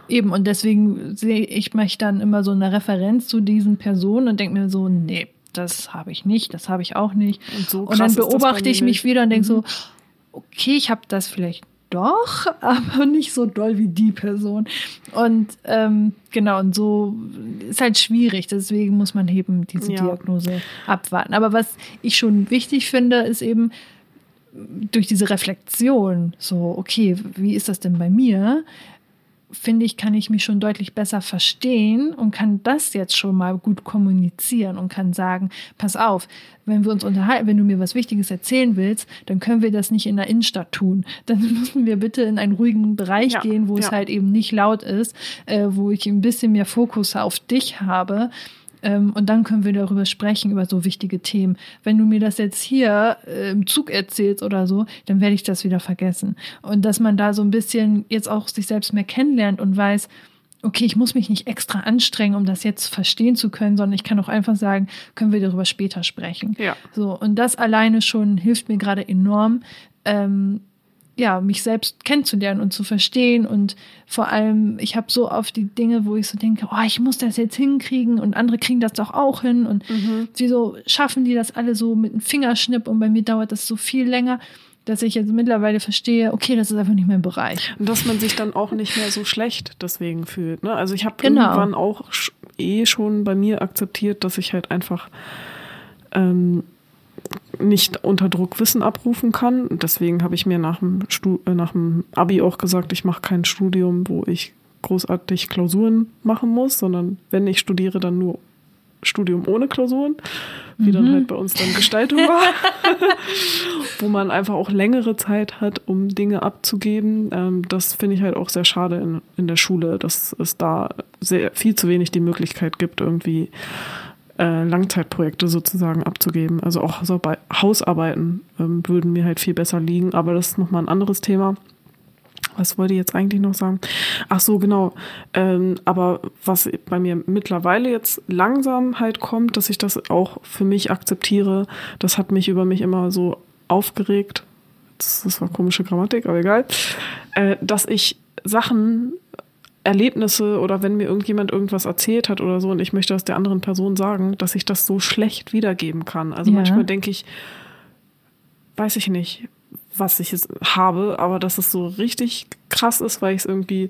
Eben, und deswegen sehe ich mich dann immer so eine Referenz zu diesen Personen und denke mir so, nee, das habe ich nicht, das habe ich auch nicht. Und, so und dann beobachte ich mich wieder und denke mhm. so, okay, ich habe das vielleicht doch, aber nicht so doll wie die Person. Und ähm, genau, und so ist halt schwierig. Deswegen muss man eben diese ja. Diagnose abwarten. Aber was ich schon wichtig finde, ist eben, durch diese Reflexion, so, okay, wie ist das denn bei mir? Finde ich, kann ich mich schon deutlich besser verstehen und kann das jetzt schon mal gut kommunizieren und kann sagen, pass auf, wenn wir uns unterhalten, wenn du mir was Wichtiges erzählen willst, dann können wir das nicht in der Innenstadt tun. Dann müssen wir bitte in einen ruhigen Bereich ja, gehen, wo ja. es halt eben nicht laut ist, äh, wo ich ein bisschen mehr Fokus auf dich habe ähm, und dann können wir darüber sprechen, über so wichtige Themen. Wenn du mir das jetzt hier äh, im Zug erzählst oder so, dann werde ich das wieder vergessen. Und dass man da so ein bisschen jetzt auch sich selbst mehr kennenlernt und weiß, okay, ich muss mich nicht extra anstrengen, um das jetzt verstehen zu können, sondern ich kann auch einfach sagen, können wir darüber später sprechen. Ja. So, und das alleine schon hilft mir gerade enorm, ähm, ja, mich selbst kennenzulernen und zu verstehen. Und vor allem, ich habe so oft die Dinge, wo ich so denke, oh, ich muss das jetzt hinkriegen und andere kriegen das doch auch hin. Und mhm. wieso schaffen die das alle so mit einem Fingerschnipp und bei mir dauert das so viel länger, dass ich jetzt mittlerweile verstehe, okay, das ist einfach nicht mein Bereich. Und dass man sich dann auch nicht mehr so schlecht deswegen fühlt. Ne? Also ich habe genau. irgendwann auch eh schon bei mir akzeptiert, dass ich halt einfach ähm, nicht unter Druck Wissen abrufen kann. Deswegen habe ich mir nach dem, Stu äh, nach dem Abi auch gesagt, ich mache kein Studium, wo ich großartig Klausuren machen muss, sondern wenn ich studiere, dann nur Studium ohne Klausuren, wie mhm. dann halt bei uns dann Gestaltung war, wo man einfach auch längere Zeit hat, um Dinge abzugeben. Ähm, das finde ich halt auch sehr schade in, in der Schule, dass es da sehr viel zu wenig die Möglichkeit gibt, irgendwie äh, Langzeitprojekte sozusagen abzugeben. Also auch Hausarbeiten ähm, würden mir halt viel besser liegen, aber das ist nochmal ein anderes Thema. Was wollte ich jetzt eigentlich noch sagen? Ach so, genau. Ähm, aber was bei mir mittlerweile jetzt langsam halt kommt, dass ich das auch für mich akzeptiere, das hat mich über mich immer so aufgeregt. Das, das war komische Grammatik, aber egal. Äh, dass ich Sachen Erlebnisse oder wenn mir irgendjemand irgendwas erzählt hat oder so und ich möchte das der anderen Person sagen, dass ich das so schlecht wiedergeben kann. Also ja. manchmal denke ich, weiß ich nicht, was ich habe, aber dass es so richtig krass ist, weil ich es irgendwie,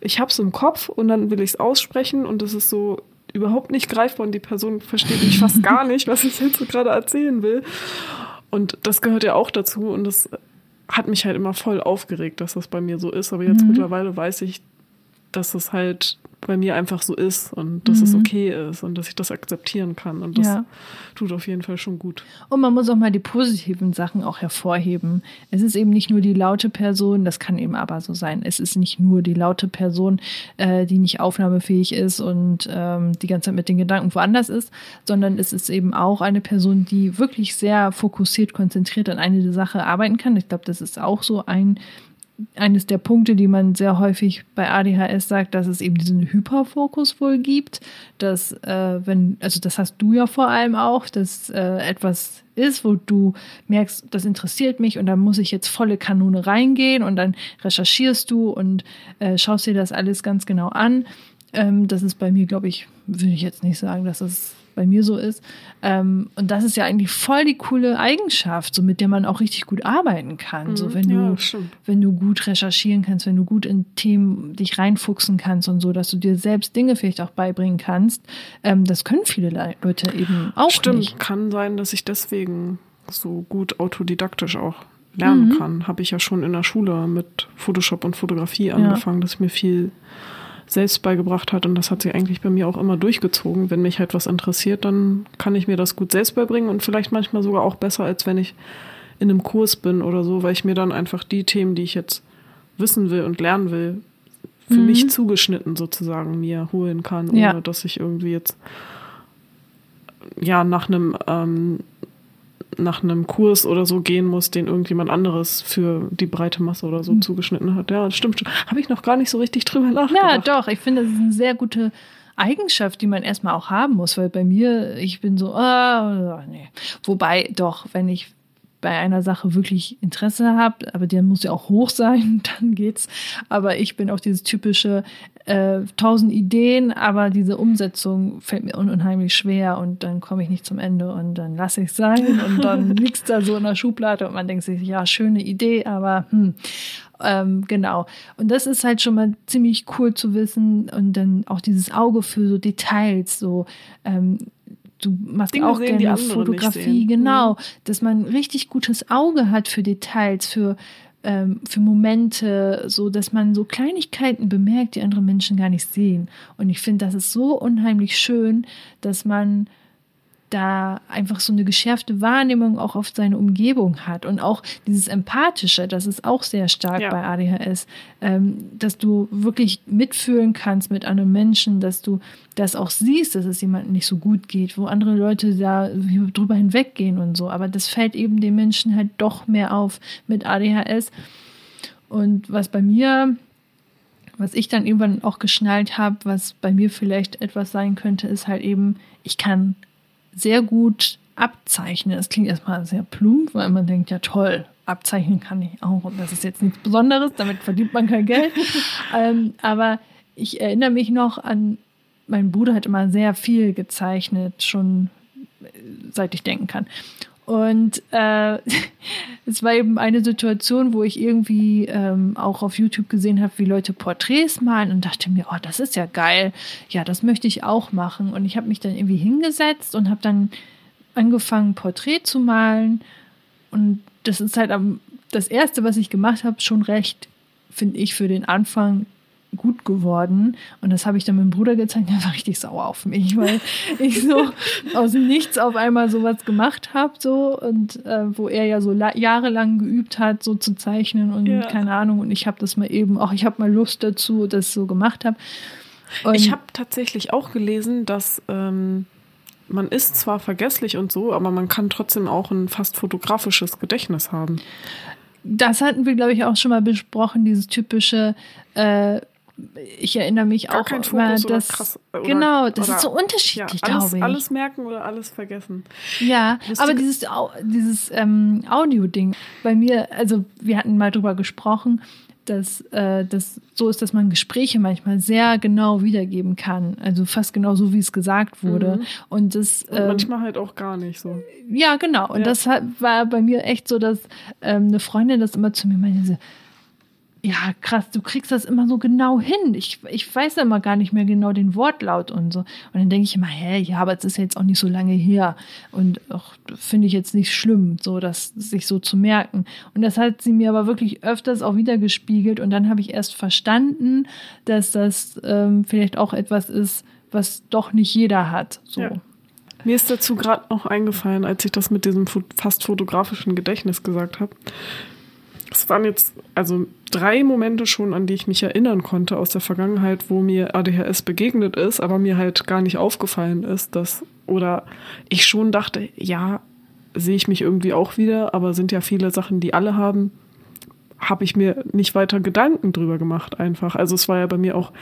ich habe es im Kopf und dann will ich es aussprechen und es ist so überhaupt nicht greifbar und die Person versteht mich fast gar nicht, was ich jetzt so gerade erzählen will. Und das gehört ja auch dazu und das hat mich halt immer voll aufgeregt, dass das bei mir so ist. Aber jetzt mhm. mittlerweile weiß ich, dass es halt bei mir einfach so ist und dass mhm. es okay ist und dass ich das akzeptieren kann. Und das ja. tut auf jeden Fall schon gut. Und man muss auch mal die positiven Sachen auch hervorheben. Es ist eben nicht nur die laute Person, das kann eben aber so sein. Es ist nicht nur die laute Person, äh, die nicht aufnahmefähig ist und ähm, die ganze Zeit mit den Gedanken woanders ist, sondern es ist eben auch eine Person, die wirklich sehr fokussiert, konzentriert an eine Sache arbeiten kann. Ich glaube, das ist auch so ein eines der Punkte, die man sehr häufig bei ADHS sagt, dass es eben diesen Hyperfokus wohl gibt, dass äh, wenn, also das hast du ja vor allem auch, dass äh, etwas ist, wo du merkst, das interessiert mich und da muss ich jetzt volle Kanone reingehen und dann recherchierst du und äh, schaust dir das alles ganz genau an. Ähm, das ist bei mir, glaube ich, würde ich jetzt nicht sagen, dass es bei mir so ist. Ähm, und das ist ja eigentlich voll die coole Eigenschaft, so mit der man auch richtig gut arbeiten kann. Mhm, so wenn du, wenn du gut recherchieren kannst, wenn du gut in Themen dich reinfuchsen kannst und so, dass du dir selbst Dinge vielleicht auch beibringen kannst. Ähm, das können viele Leute eben auch Stimmt, nicht. kann sein, dass ich deswegen so gut autodidaktisch auch lernen mhm. kann. Habe ich ja schon in der Schule mit Photoshop und Fotografie angefangen, ja. dass ich mir viel selbst beigebracht hat. Und das hat sich eigentlich bei mir auch immer durchgezogen. Wenn mich halt was interessiert, dann kann ich mir das gut selbst beibringen und vielleicht manchmal sogar auch besser, als wenn ich in einem Kurs bin oder so, weil ich mir dann einfach die Themen, die ich jetzt wissen will und lernen will, für mhm. mich zugeschnitten sozusagen mir holen kann, ohne ja. dass ich irgendwie jetzt ja nach einem ähm, nach einem Kurs oder so gehen muss, den irgendjemand anderes für die breite Masse oder so mhm. zugeschnitten hat. Ja, das stimmt. Habe ich noch gar nicht so richtig drüber nachgedacht. Ja, doch. Ich finde, das ist eine sehr gute Eigenschaft, die man erstmal auch haben muss, weil bei mir, ich bin so, ah, nee. Wobei, doch, wenn ich bei einer Sache wirklich Interesse habe, aber der muss ja auch hoch sein, dann geht's. Aber ich bin auch dieses typische äh, tausend Ideen, aber diese Umsetzung fällt mir unheimlich schwer und dann komme ich nicht zum Ende und dann lasse ich es sein und dann liegt's da so in der Schublade und man denkt sich, ja, schöne Idee, aber hm. Ähm, genau. Und das ist halt schon mal ziemlich cool zu wissen und dann auch dieses Auge für so Details, so ähm, du machst Dinge auch sehen, gerne Fotografie, genau, mhm. dass man richtig gutes Auge hat für Details, für ähm, für Momente, so dass man so Kleinigkeiten bemerkt, die andere Menschen gar nicht sehen. Und ich finde, das ist so unheimlich schön, dass man da einfach so eine geschärfte Wahrnehmung auch auf seine Umgebung hat und auch dieses Empathische, das ist auch sehr stark ja. bei ADHS, ähm, dass du wirklich mitfühlen kannst mit anderen Menschen, dass du das auch siehst, dass es jemandem nicht so gut geht, wo andere Leute da drüber hinweggehen und so. Aber das fällt eben den Menschen halt doch mehr auf mit ADHS. Und was bei mir was ich dann irgendwann auch geschnallt habe, was bei mir vielleicht etwas sein könnte, ist halt eben, ich kann sehr gut abzeichnen. Das klingt erstmal sehr plump, weil man denkt, ja toll, abzeichnen kann ich auch. Und das ist jetzt nichts Besonderes, damit verdient man kein Geld. ähm, aber ich erinnere mich noch an, mein Bruder hat immer sehr viel gezeichnet, schon äh, seit ich denken kann. Und äh, es war eben eine Situation, wo ich irgendwie ähm, auch auf YouTube gesehen habe, wie Leute Porträts malen und dachte mir, oh, das ist ja geil. Ja, das möchte ich auch machen. Und ich habe mich dann irgendwie hingesetzt und habe dann angefangen, Porträt zu malen. Und das ist halt am, das Erste, was ich gemacht habe, schon recht, finde ich, für den Anfang gut geworden. Und das habe ich dann meinem Bruder gezeigt. Der war richtig sauer auf mich, weil ich so aus dem Nichts auf einmal sowas gemacht habe, so und äh, wo er ja so jahrelang geübt hat, so zu zeichnen und ja. keine Ahnung. Und ich habe das mal eben, auch ich habe mal Lust dazu, ich so gemacht habe. Ich habe tatsächlich auch gelesen, dass ähm, man ist zwar vergesslich und so, aber man kann trotzdem auch ein fast fotografisches Gedächtnis haben. Das hatten wir, glaube ich, auch schon mal besprochen, dieses typische äh, ich erinnere mich Gar auch kein Fokus das, krass, oder, genau, das oder, ist so unterschiedlich, ja, glaube ich. Alles merken oder alles vergessen. Ja, Lustig. aber dieses, dieses ähm, Audio-Ding, bei mir, also wir hatten mal drüber gesprochen, dass äh, das so ist, dass man Gespräche manchmal sehr genau wiedergeben kann. Also fast genau so, wie es gesagt wurde. Mhm. Und das und manchmal ähm, halt auch gar nicht so. Ja, genau. Und ja. das war bei mir echt so, dass ähm, eine Freundin das immer zu mir meinte, ja, krass, du kriegst das immer so genau hin. Ich, ich weiß ja immer gar nicht mehr genau den Wortlaut und so. Und dann denke ich immer, hä, ja, aber es ist jetzt auch nicht so lange her. Und auch finde ich jetzt nicht schlimm, so das sich so zu merken. Und das hat sie mir aber wirklich öfters auch wieder gespiegelt. Und dann habe ich erst verstanden, dass das ähm, vielleicht auch etwas ist, was doch nicht jeder hat. So. Ja. Mir ist dazu gerade noch eingefallen, als ich das mit diesem fast fotografischen Gedächtnis gesagt habe. Es waren jetzt also drei Momente schon, an die ich mich erinnern konnte aus der Vergangenheit, wo mir ADHS begegnet ist, aber mir halt gar nicht aufgefallen ist, dass oder ich schon dachte, ja, sehe ich mich irgendwie auch wieder, aber sind ja viele Sachen, die alle haben, habe ich mir nicht weiter Gedanken drüber gemacht einfach. Also es war ja bei mir auch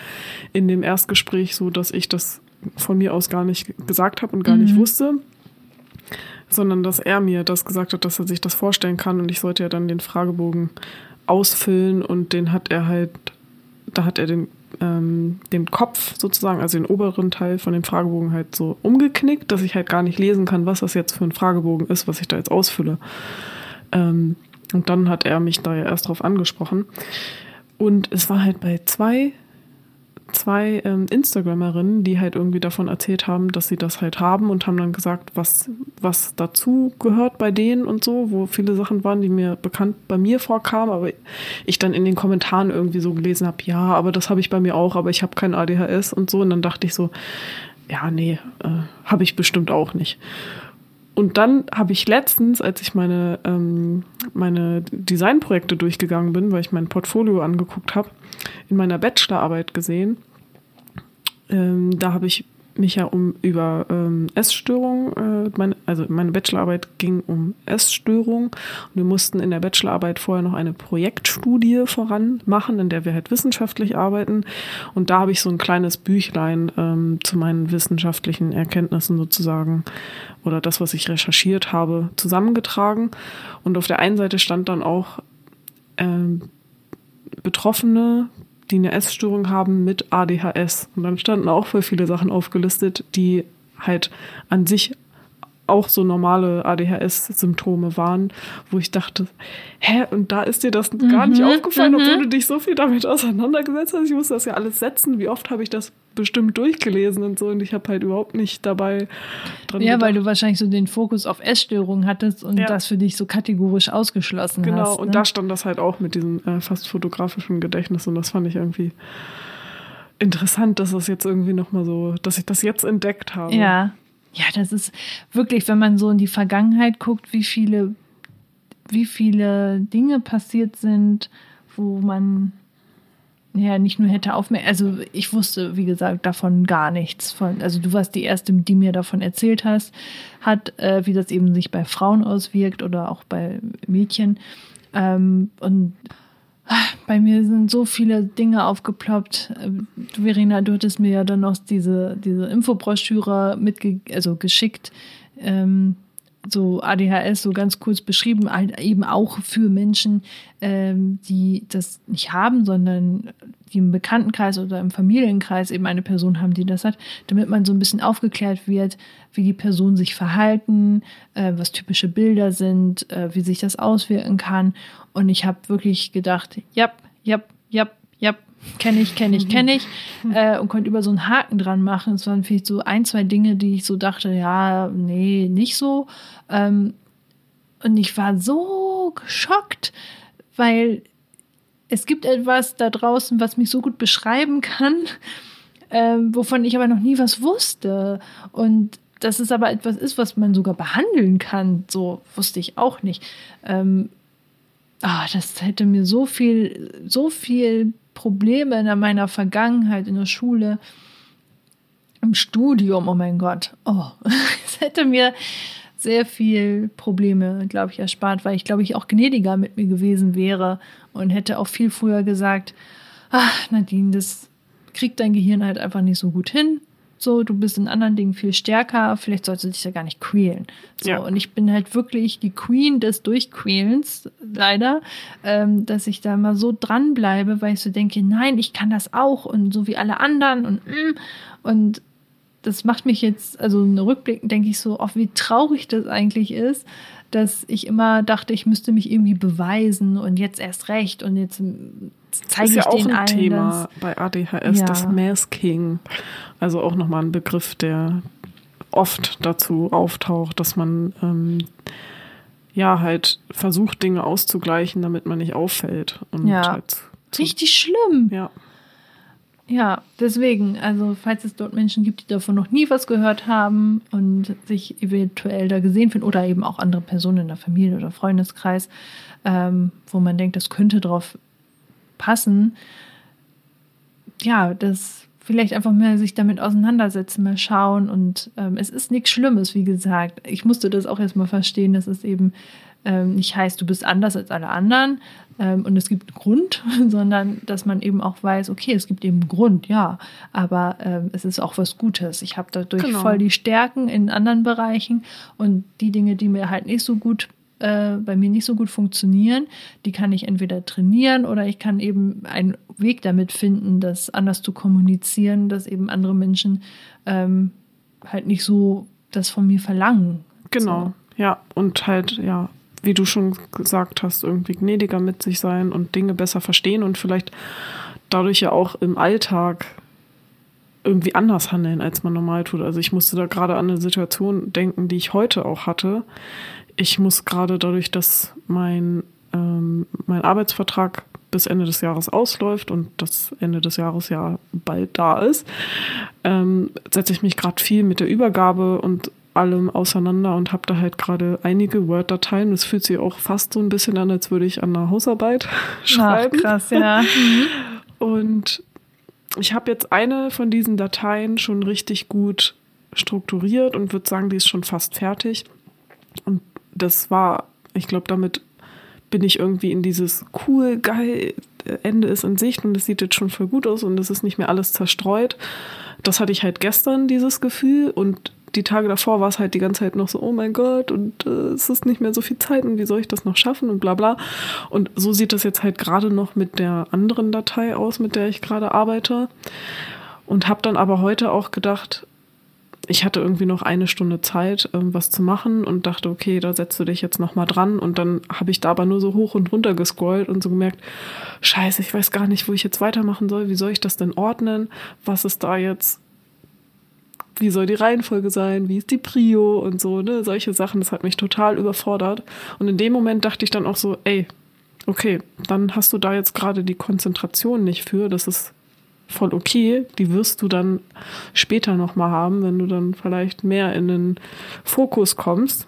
in dem Erstgespräch so, dass ich das von mir aus gar nicht gesagt habe und gar mhm. nicht wusste sondern dass er mir das gesagt hat, dass er sich das vorstellen kann und ich sollte ja dann den Fragebogen ausfüllen und den hat er halt, da hat er den, ähm, den Kopf sozusagen, also den oberen Teil von dem Fragebogen halt so umgeknickt, dass ich halt gar nicht lesen kann, was das jetzt für ein Fragebogen ist, was ich da jetzt ausfülle. Ähm, und dann hat er mich da ja erst drauf angesprochen. Und es war halt bei zwei zwei ähm, Instagramerinnen, die halt irgendwie davon erzählt haben, dass sie das halt haben und haben dann gesagt, was, was dazu gehört bei denen und so, wo viele Sachen waren, die mir bekannt bei mir vorkamen, aber ich dann in den Kommentaren irgendwie so gelesen habe, ja, aber das habe ich bei mir auch, aber ich habe kein ADHS und so. Und dann dachte ich so, ja, nee, äh, habe ich bestimmt auch nicht. Und dann habe ich letztens, als ich meine, ähm, meine Designprojekte durchgegangen bin, weil ich mein Portfolio angeguckt habe, in meiner Bachelorarbeit gesehen. Ähm, da habe ich mich ja um über ähm, Essstörungen, äh, meine, also meine Bachelorarbeit ging um Essstörungen wir mussten in der Bachelorarbeit vorher noch eine Projektstudie voran machen, in der wir halt wissenschaftlich arbeiten. Und da habe ich so ein kleines Büchlein ähm, zu meinen wissenschaftlichen Erkenntnissen sozusagen oder das, was ich recherchiert habe, zusammengetragen. Und auf der einen Seite stand dann auch ähm, Betroffene, die eine Essstörung haben mit ADHS. Und dann standen auch voll viele Sachen aufgelistet, die halt an sich auch so normale ADHS-Symptome waren, wo ich dachte, hä, und da ist dir das mhm, gar nicht aufgefallen, obwohl mhm. du dich so viel damit auseinandergesetzt hast. Ich musste das ja alles setzen. Wie oft habe ich das bestimmt durchgelesen und so und ich habe halt überhaupt nicht dabei dran Ja, gedacht. weil du wahrscheinlich so den Fokus auf Essstörungen hattest und ja. das für dich so kategorisch ausgeschlossen genau, hast. Genau, und ne? da stand das halt auch mit diesem äh, fast fotografischen Gedächtnis und das fand ich irgendwie interessant, dass das jetzt irgendwie nochmal so, dass ich das jetzt entdeckt habe. Ja. Ja, das ist wirklich, wenn man so in die Vergangenheit guckt, wie viele, wie viele Dinge passiert sind, wo man ja nicht nur hätte aufmerksam, also ich wusste, wie gesagt, davon gar nichts. Von, also du warst die Erste, die mir davon erzählt hast, hat, äh, wie das eben sich bei Frauen auswirkt oder auch bei Mädchen. Ähm, und bei mir sind so viele Dinge aufgeploppt. Du, Verena, du hattest mir ja dann noch diese, diese Infobroschüre mitge also geschickt. Ähm, so ADHS so ganz kurz beschrieben, eben auch für Menschen, ähm, die das nicht haben, sondern die im Bekanntenkreis oder im Familienkreis eben eine Person haben, die das hat, damit man so ein bisschen aufgeklärt wird, wie die Personen sich verhalten, äh, was typische Bilder sind, äh, wie sich das auswirken kann. Und ich habe wirklich gedacht, ja, ja, ja, ja, kenne ich, kenne ich, kenne ich äh, und konnte über so einen Haken dran machen. Es waren vielleicht so ein, zwei Dinge, die ich so dachte, ja, nee, nicht so. Ähm, und ich war so geschockt, weil es gibt etwas da draußen, was mich so gut beschreiben kann, ähm, wovon ich aber noch nie was wusste. Und dass es aber etwas ist, was man sogar behandeln kann, so wusste ich auch nicht. Ähm, ah, das hätte mir so viel, so viel Probleme in meiner Vergangenheit in der Schule, im Studium, oh mein Gott, oh, es hätte mir sehr viel Probleme, glaube ich, erspart, weil ich, glaube ich, auch gnädiger mit mir gewesen wäre und hätte auch viel früher gesagt, ach, Nadine, das kriegt dein Gehirn halt einfach nicht so gut hin so, du bist in anderen Dingen viel stärker, vielleicht solltest du dich ja gar nicht quälen. So, ja. und ich bin halt wirklich die Queen des Durchquälens, leider, ähm, dass ich da mal so dranbleibe, weil ich so denke, nein, ich kann das auch und so wie alle anderen und mm, und das macht mich jetzt, also in Rückblick denke ich so, auch wie traurig das eigentlich ist, dass ich immer dachte, ich müsste mich irgendwie beweisen und jetzt erst recht und jetzt zeige ich ja auch ein allen, Thema bei ADHS, ja. das Masking. Also auch nochmal ein Begriff, der oft dazu auftaucht, dass man ähm, ja halt versucht, Dinge auszugleichen, damit man nicht auffällt. Und ja. Halt Richtig schlimm. Ja. Ja, deswegen, also falls es dort Menschen gibt, die davon noch nie was gehört haben und sich eventuell da gesehen finden oder eben auch andere Personen in der Familie oder Freundeskreis, ähm, wo man denkt, das könnte drauf passen, ja, das vielleicht einfach mal sich damit auseinandersetzen, mal schauen und ähm, es ist nichts Schlimmes, wie gesagt. Ich musste das auch erstmal verstehen, dass es eben ähm, nicht heißt, du bist anders als alle anderen ähm, und es gibt einen Grund, sondern dass man eben auch weiß, okay, es gibt eben einen Grund, ja, aber ähm, es ist auch was Gutes. Ich habe dadurch genau. voll die Stärken in anderen Bereichen und die Dinge, die mir halt nicht so gut äh, bei mir nicht so gut funktionieren, die kann ich entweder trainieren oder ich kann eben einen Weg damit finden, das anders zu kommunizieren, dass eben andere Menschen ähm, halt nicht so das von mir verlangen. Genau, so. ja, und halt, ja, wie du schon gesagt hast, irgendwie gnädiger mit sich sein und Dinge besser verstehen und vielleicht dadurch ja auch im Alltag irgendwie anders handeln, als man normal tut. Also ich musste da gerade an eine Situation denken, die ich heute auch hatte. Ich muss gerade dadurch, dass mein, ähm, mein Arbeitsvertrag bis Ende des Jahres ausläuft und das Ende des Jahres ja bald da ist, ähm, setze ich mich gerade viel mit der Übergabe und allem auseinander und habe da halt gerade einige Word-Dateien. Es fühlt sich auch fast so ein bisschen an, als würde ich an einer Hausarbeit schreiben. Ach, krass, ja. und ich habe jetzt eine von diesen Dateien schon richtig gut strukturiert und würde sagen, die ist schon fast fertig. Und das war, ich glaube, damit bin ich irgendwie in dieses cool, geil, Ende ist in Sicht und es sieht jetzt schon voll gut aus und es ist nicht mehr alles zerstreut. Das hatte ich halt gestern, dieses Gefühl. Und die Tage davor war es halt die ganze Zeit noch so, oh mein Gott, und äh, es ist nicht mehr so viel Zeit und wie soll ich das noch schaffen und bla bla. Und so sieht das jetzt halt gerade noch mit der anderen Datei aus, mit der ich gerade arbeite. Und habe dann aber heute auch gedacht, ich hatte irgendwie noch eine Stunde Zeit, ähm, was zu machen und dachte, okay, da setzt du dich jetzt nochmal dran. Und dann habe ich da aber nur so hoch und runter gescrollt und so gemerkt, scheiße, ich weiß gar nicht, wo ich jetzt weitermachen soll. Wie soll ich das denn ordnen? Was ist da jetzt? Wie soll die Reihenfolge sein? Wie ist die Prio und so, ne? Solche Sachen, das hat mich total überfordert. Und in dem Moment dachte ich dann auch so, ey, okay, dann hast du da jetzt gerade die Konzentration nicht für. Das ist voll okay. Die wirst du dann später nochmal haben, wenn du dann vielleicht mehr in den Fokus kommst.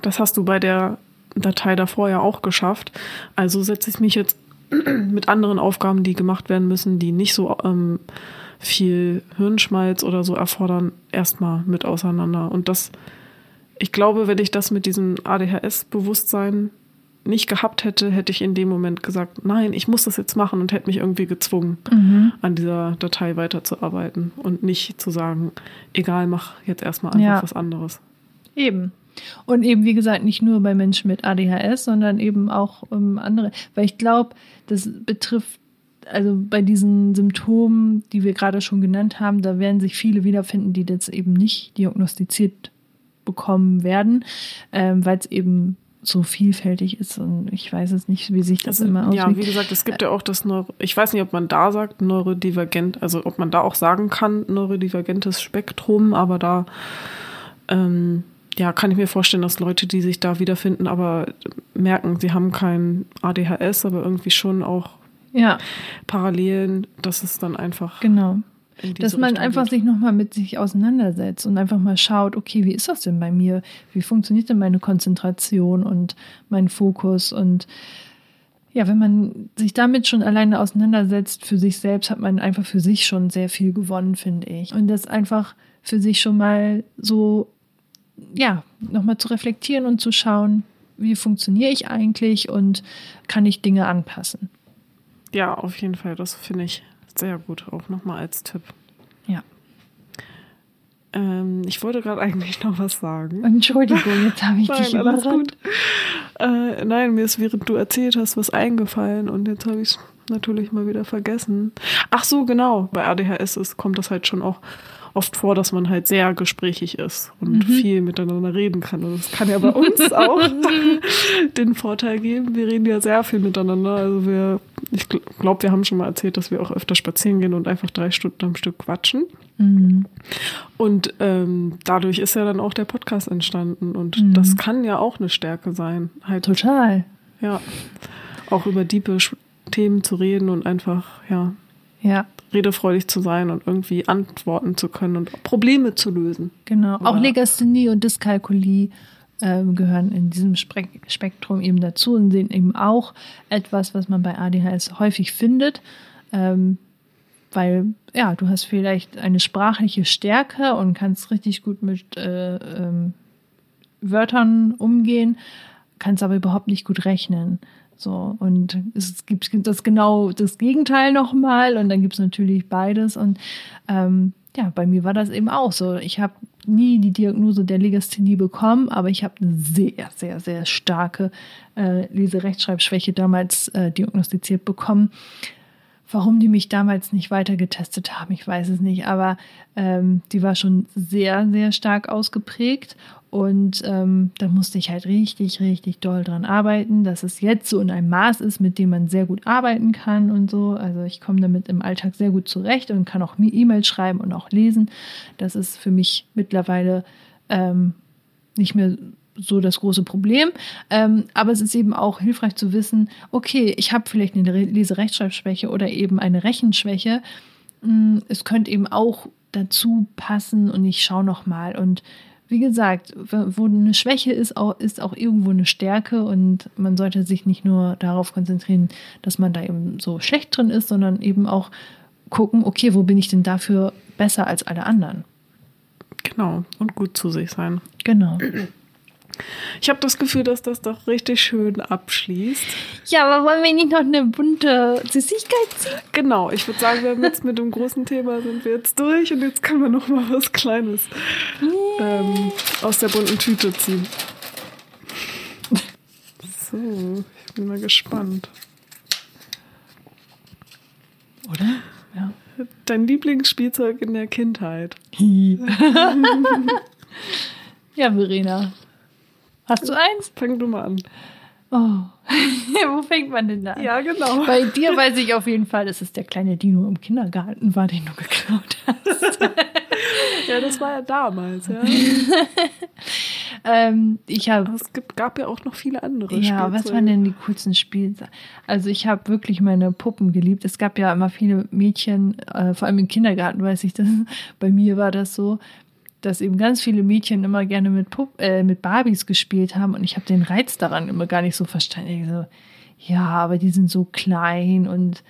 Das hast du bei der Datei davor ja auch geschafft. Also setze ich mich jetzt mit anderen Aufgaben, die gemacht werden müssen, die nicht so ähm, viel Hirnschmalz oder so erfordern, erstmal mit auseinander. Und das, ich glaube, wenn ich das mit diesem ADHS-Bewusstsein nicht gehabt hätte, hätte ich in dem Moment gesagt, nein, ich muss das jetzt machen und hätte mich irgendwie gezwungen, mhm. an dieser Datei weiterzuarbeiten und nicht zu sagen, egal, mach jetzt erstmal einfach ja. was anderes. Eben. Und eben, wie gesagt, nicht nur bei Menschen mit ADHS, sondern eben auch um, andere. Weil ich glaube, das betrifft, also bei diesen Symptomen, die wir gerade schon genannt haben, da werden sich viele wiederfinden, die das eben nicht diagnostiziert bekommen werden, ähm, weil es eben so vielfältig ist und ich weiß es nicht, wie sich das also, immer auswirkt. Ja, wie gesagt, es gibt ja auch das Neuro ich weiß nicht, ob man da sagt neurodivergent, also ob man da auch sagen kann neurodivergentes Spektrum, aber da ähm, ja, kann ich mir vorstellen, dass Leute, die sich da wiederfinden, aber merken, sie haben kein ADHS, aber irgendwie schon auch ja. Parallelen, dass es dann einfach genau dass man Richtung einfach geht. sich nochmal mit sich auseinandersetzt und einfach mal schaut, okay, wie ist das denn bei mir? Wie funktioniert denn meine Konzentration und mein Fokus? Und ja, wenn man sich damit schon alleine auseinandersetzt für sich selbst, hat man einfach für sich schon sehr viel gewonnen, finde ich. Und das einfach für sich schon mal so, ja, nochmal zu reflektieren und zu schauen, wie funktioniere ich eigentlich und kann ich Dinge anpassen. Ja, auf jeden Fall, das finde ich sehr gut, auch nochmal als Tipp. Ja. Ähm, ich wollte gerade eigentlich noch was sagen. Entschuldigung, jetzt habe ich nein, dich alles gut. Äh, nein, mir ist, während du erzählt hast, was eingefallen und jetzt habe ich es natürlich mal wieder vergessen. Ach so, genau. Bei ADHS ist, kommt das halt schon auch oft vor, dass man halt sehr gesprächig ist und mhm. viel miteinander reden kann. Und das kann ja bei uns auch den Vorteil geben. Wir reden ja sehr viel miteinander. Also wir, ich glaube, wir haben schon mal erzählt, dass wir auch öfter spazieren gehen und einfach drei Stunden am Stück quatschen. Mhm. Und ähm, dadurch ist ja dann auch der Podcast entstanden. Und mhm. das kann ja auch eine Stärke sein. Halt, Total. Ja. Auch über diepe Themen zu reden und einfach, ja. Ja redefreudig zu sein und irgendwie antworten zu können und Probleme zu lösen. Genau. Oder? Auch Legasthenie und Dyskalkulie ähm, gehören in diesem Spektrum eben dazu und sind eben auch etwas, was man bei ADHS häufig findet. Ähm, weil ja, du hast vielleicht eine sprachliche Stärke und kannst richtig gut mit äh, ähm, Wörtern umgehen, kannst aber überhaupt nicht gut rechnen. So, und es gibt das genau das Gegenteil nochmal und dann gibt es natürlich beides. Und ähm, ja, bei mir war das eben auch so. Ich habe nie die Diagnose der Legasthenie bekommen, aber ich habe eine sehr, sehr, sehr starke äh, Leserechtschreibschwäche damals äh, diagnostiziert bekommen. Warum die mich damals nicht weiter getestet haben, ich weiß es nicht, aber ähm, die war schon sehr, sehr stark ausgeprägt und ähm, da musste ich halt richtig, richtig doll dran arbeiten, dass es jetzt so in einem Maß ist, mit dem man sehr gut arbeiten kann und so. Also ich komme damit im Alltag sehr gut zurecht und kann auch E-Mails schreiben und auch lesen. Das ist für mich mittlerweile ähm, nicht mehr so das große Problem. Ähm, aber es ist eben auch hilfreich zu wissen, okay, ich habe vielleicht eine Leserechtschreibschwäche oder eben eine Rechenschwäche. Mm, es könnte eben auch dazu passen und ich schaue noch mal und wie gesagt, wo eine Schwäche ist, auch, ist auch irgendwo eine Stärke und man sollte sich nicht nur darauf konzentrieren, dass man da eben so schlecht drin ist, sondern eben auch gucken, okay, wo bin ich denn dafür besser als alle anderen? Genau, und gut zu sich sein. Genau. Ich habe das Gefühl, dass das doch richtig schön abschließt. Ja, aber wollen wir nicht noch eine bunte Süßigkeit ziehen? Genau, ich würde sagen, wir haben jetzt mit dem großen Thema sind wir jetzt durch und jetzt können wir noch mal was Kleines ähm, aus der bunten Tüte ziehen. So, ich bin mal gespannt. Oder? Ja. dein Lieblingsspielzeug in der Kindheit? ja, Verena. Hast du eins? Fang du mal an. Oh, wo fängt man denn da an? Ja, genau. Bei dir weiß ich auf jeden Fall, dass es der kleine Dino im Kindergarten war, den du geklaut hast. ja, das war ja damals, ja. ähm, ich habe. Es gibt, gab ja auch noch viele andere. Ja, was waren denn die coolsten Spiele? Also ich habe wirklich meine Puppen geliebt. Es gab ja immer viele Mädchen, äh, vor allem im Kindergarten weiß ich das. Bei mir war das so, dass eben ganz viele Mädchen immer gerne mit, Pupp, äh, mit Barbies gespielt haben und ich habe den Reiz daran immer gar nicht so verstanden. So, ja, aber die sind so klein und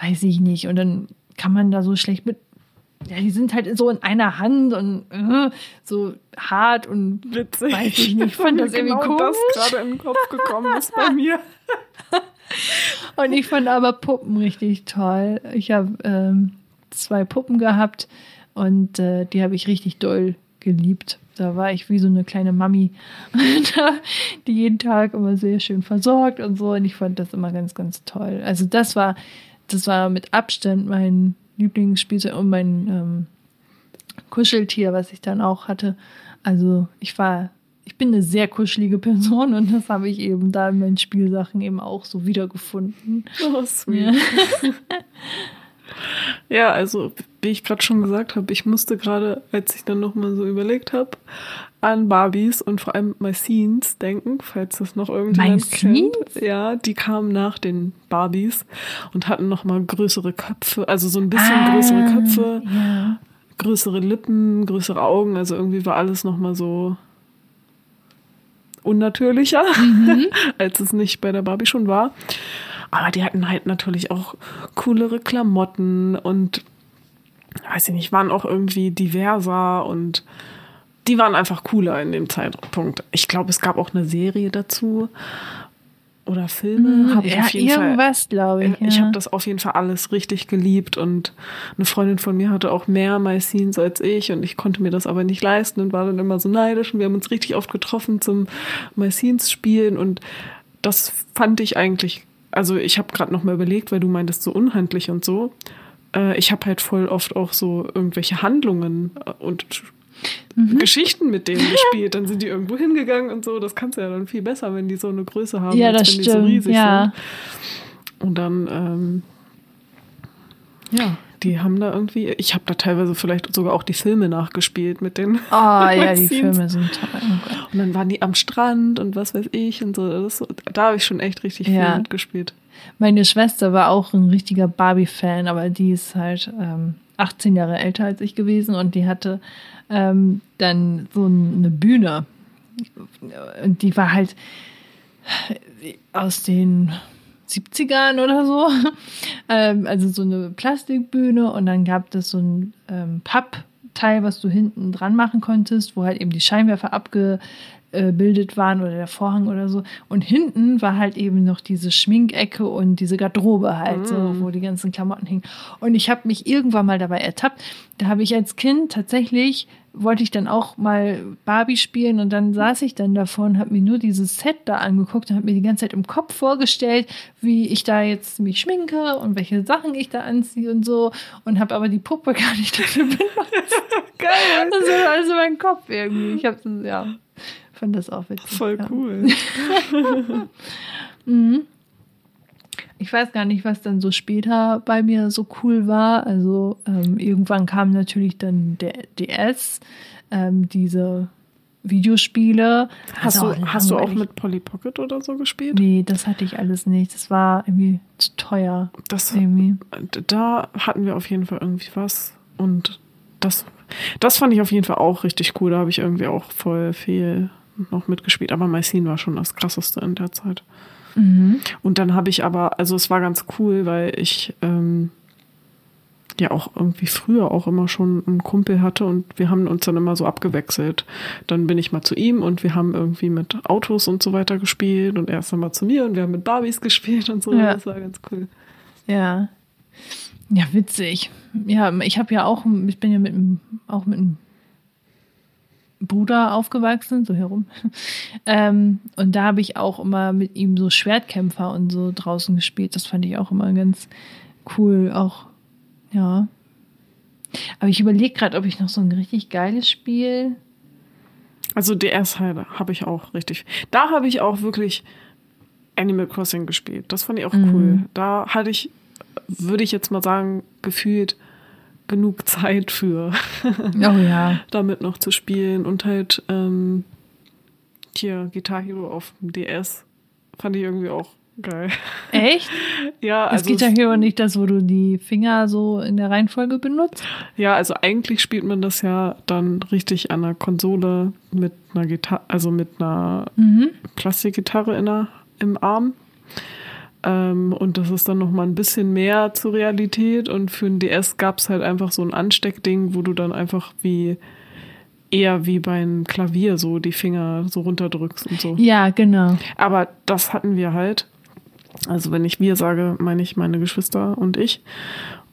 weiß ich nicht. Und dann kann man da so schlecht mit. Ja, die sind halt so in einer Hand und äh, so hart und Witzig. weiß ich nicht. Ich fand das genau irgendwie komisch. das gerade in den Kopf gekommen ist bei mir. und ich fand aber Puppen richtig toll. Ich habe ähm, zwei Puppen gehabt und äh, die habe ich richtig doll geliebt. Da war ich wie so eine kleine Mami, die jeden Tag immer sehr schön versorgt und so. Und ich fand das immer ganz, ganz toll. Also das war, das war mit Abstand mein Lieblingsspielzeug und mein ähm, Kuscheltier, was ich dann auch hatte. Also ich war, ich bin eine sehr kuschelige Person und das habe ich eben da in meinen Spielsachen eben auch so wiedergefunden. Oh, sweet. Ja. Ja, also wie ich gerade schon gesagt habe, ich musste gerade, als ich dann nochmal so überlegt habe, an Barbies und vor allem My Scenes denken, falls das noch irgendjemand kennt. Ja, die kamen nach den Barbies und hatten nochmal größere Köpfe, also so ein bisschen ah, größere Köpfe, ja. größere Lippen, größere Augen, also irgendwie war alles nochmal so unnatürlicher, mhm. als es nicht bei der Barbie schon war. Aber die hatten halt natürlich auch coolere Klamotten und weiß ich nicht, waren auch irgendwie diverser und die waren einfach cooler in dem Zeitpunkt. Ich glaube, es gab auch eine Serie dazu oder Filme. Hm, ich ja, auf jeden irgendwas, glaube ich. Ich ja. habe das auf jeden Fall alles richtig geliebt und eine Freundin von mir hatte auch mehr My Scenes als ich und ich konnte mir das aber nicht leisten und war dann immer so neidisch und wir haben uns richtig oft getroffen zum My Scenes spielen und das fand ich eigentlich also ich habe gerade noch mal überlegt, weil du meintest so unhandlich und so. Äh, ich habe halt voll oft auch so irgendwelche Handlungen äh, und mhm. Geschichten mit denen gespielt. Dann sind die irgendwo hingegangen und so. Das kannst du ja dann viel besser, wenn die so eine Größe haben, ja, als das wenn stimmt. die so riesig ja. sind. Und dann, ähm, ja, die haben da irgendwie, ich habe da teilweise vielleicht sogar auch die Filme nachgespielt mit den. Oh ja, die Filme sind toll. Oh und dann waren die am Strand und was weiß ich und so. Das, da habe ich schon echt richtig viel ja. mitgespielt. Meine Schwester war auch ein richtiger Barbie-Fan, aber die ist halt ähm, 18 Jahre älter als ich gewesen und die hatte ähm, dann so eine Bühne. Und die war halt aus den 70ern oder so. ähm, also so eine Plastikbühne und dann gab es so ein ähm, Pappteil, was du hinten dran machen konntest, wo halt eben die Scheinwerfer abgebildet waren oder der Vorhang oder so. Und hinten war halt eben noch diese Schminkecke und diese Garderobe halt, mm. so, wo die ganzen Klamotten hingen. Und ich habe mich irgendwann mal dabei ertappt. Da habe ich als Kind tatsächlich wollte ich dann auch mal Barbie spielen und dann saß ich dann davor und habe mir nur dieses Set da angeguckt und habe mir die ganze Zeit im Kopf vorgestellt, wie ich da jetzt mich schminke und welche Sachen ich da anziehe und so und habe aber die Puppe gar nicht dafür benutzt. Geil. Das war also mein Kopf irgendwie. Ich habe ja, fand das auch witzig. Voll ja. cool. mhm ich weiß gar nicht, was dann so später bei mir so cool war. Also ähm, irgendwann kam natürlich dann der DS, ähm, diese Videospiele. Hast, also du, hast du auch mit Polly Pocket oder so gespielt? Nee, das hatte ich alles nicht. Das war irgendwie zu teuer. Das, irgendwie. Da hatten wir auf jeden Fall irgendwie was. Und das, das fand ich auf jeden Fall auch richtig cool. Da habe ich irgendwie auch voll viel noch mitgespielt. Aber My Scene war schon das krasseste in der Zeit. Mhm. Und dann habe ich aber, also es war ganz cool, weil ich ähm, ja auch irgendwie früher auch immer schon einen Kumpel hatte und wir haben uns dann immer so abgewechselt. Dann bin ich mal zu ihm und wir haben irgendwie mit Autos und so weiter gespielt und er ist dann mal zu mir und wir haben mit Barbies gespielt und so. Ja. Das war ganz cool. Ja. Ja, witzig. Ja, ich habe ja auch, ich bin ja mit auch mit einem Bruder aufgewachsen, so herum. Ähm, und da habe ich auch immer mit ihm so Schwertkämpfer und so draußen gespielt. Das fand ich auch immer ganz cool. Auch, ja, Aber ich überlege gerade, ob ich noch so ein richtig geiles Spiel. Also DS habe ich auch richtig. Da habe ich auch wirklich Animal Crossing gespielt. Das fand ich auch mhm. cool. Da hatte ich, würde ich jetzt mal sagen, gefühlt genug Zeit für. Oh ja. damit noch zu spielen und halt ähm, hier Guitar Hero auf dem DS fand ich irgendwie auch geil. Echt? ja, also. Es geht ja hier nicht das, wo du die Finger so in der Reihenfolge benutzt? Ja, also eigentlich spielt man das ja dann richtig an der Konsole mit einer Gitarre, also mit einer mhm. Plastikgitarre in der, im Arm. Ähm, und das ist dann nochmal ein bisschen mehr zur Realität. Und für ein DS gab es halt einfach so ein Ansteckding, wo du dann einfach wie eher wie beim Klavier so die Finger so runterdrückst und so. Ja, genau. Aber das hatten wir halt. Also wenn ich wir sage, meine ich meine Geschwister und ich.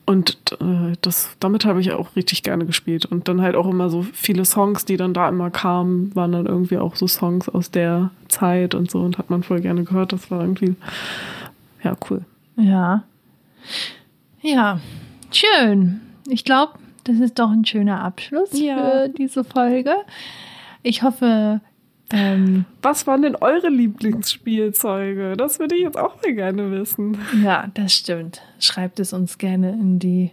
Und äh, das, damit habe ich auch richtig gerne gespielt. Und dann halt auch immer so viele Songs, die dann da immer kamen, waren dann irgendwie auch so Songs aus der Zeit und so und hat man voll gerne gehört. Das war irgendwie, ja, cool. Ja. Ja, schön. Ich glaube, das ist doch ein schöner Abschluss ja. für diese Folge. Ich hoffe, ähm, Was waren denn eure Lieblingsspielzeuge? Das würde ich jetzt auch mal gerne wissen. Ja, das stimmt. Schreibt es uns gerne in die.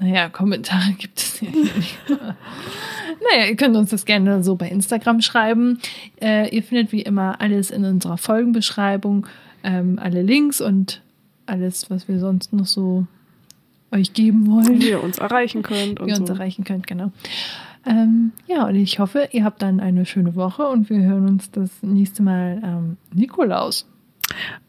Naja, Kommentare gibt es ja nicht. naja, ihr könnt uns das gerne so bei Instagram schreiben. Äh, ihr findet wie immer alles in unserer Folgenbeschreibung, ähm, alle Links und alles, was wir sonst noch so euch geben wollen. Wie ihr uns erreichen könnt. Wie ihr uns so. erreichen könnt, genau. Ähm, ja, und ich hoffe, ihr habt dann eine schöne Woche und wir hören uns das nächste Mal ähm, Nikolaus.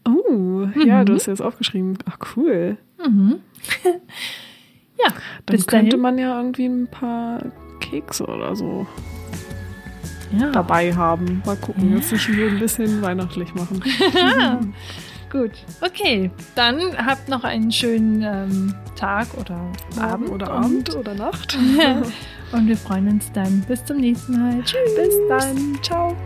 Oh, mhm. ja, du hast jetzt aufgeschrieben. Ach, cool. Mhm. ja, dann könnte dahin. man ja irgendwie ein paar Kekse oder so ja. dabei haben. Mal gucken, ja. nur ein bisschen weihnachtlich machen. Gut, okay. Dann habt noch einen schönen ähm, Tag oder Abend. Oder Abend oder Nacht. und wir freuen uns dann. Bis zum nächsten Mal. Tschüss. Bis dann. Ciao.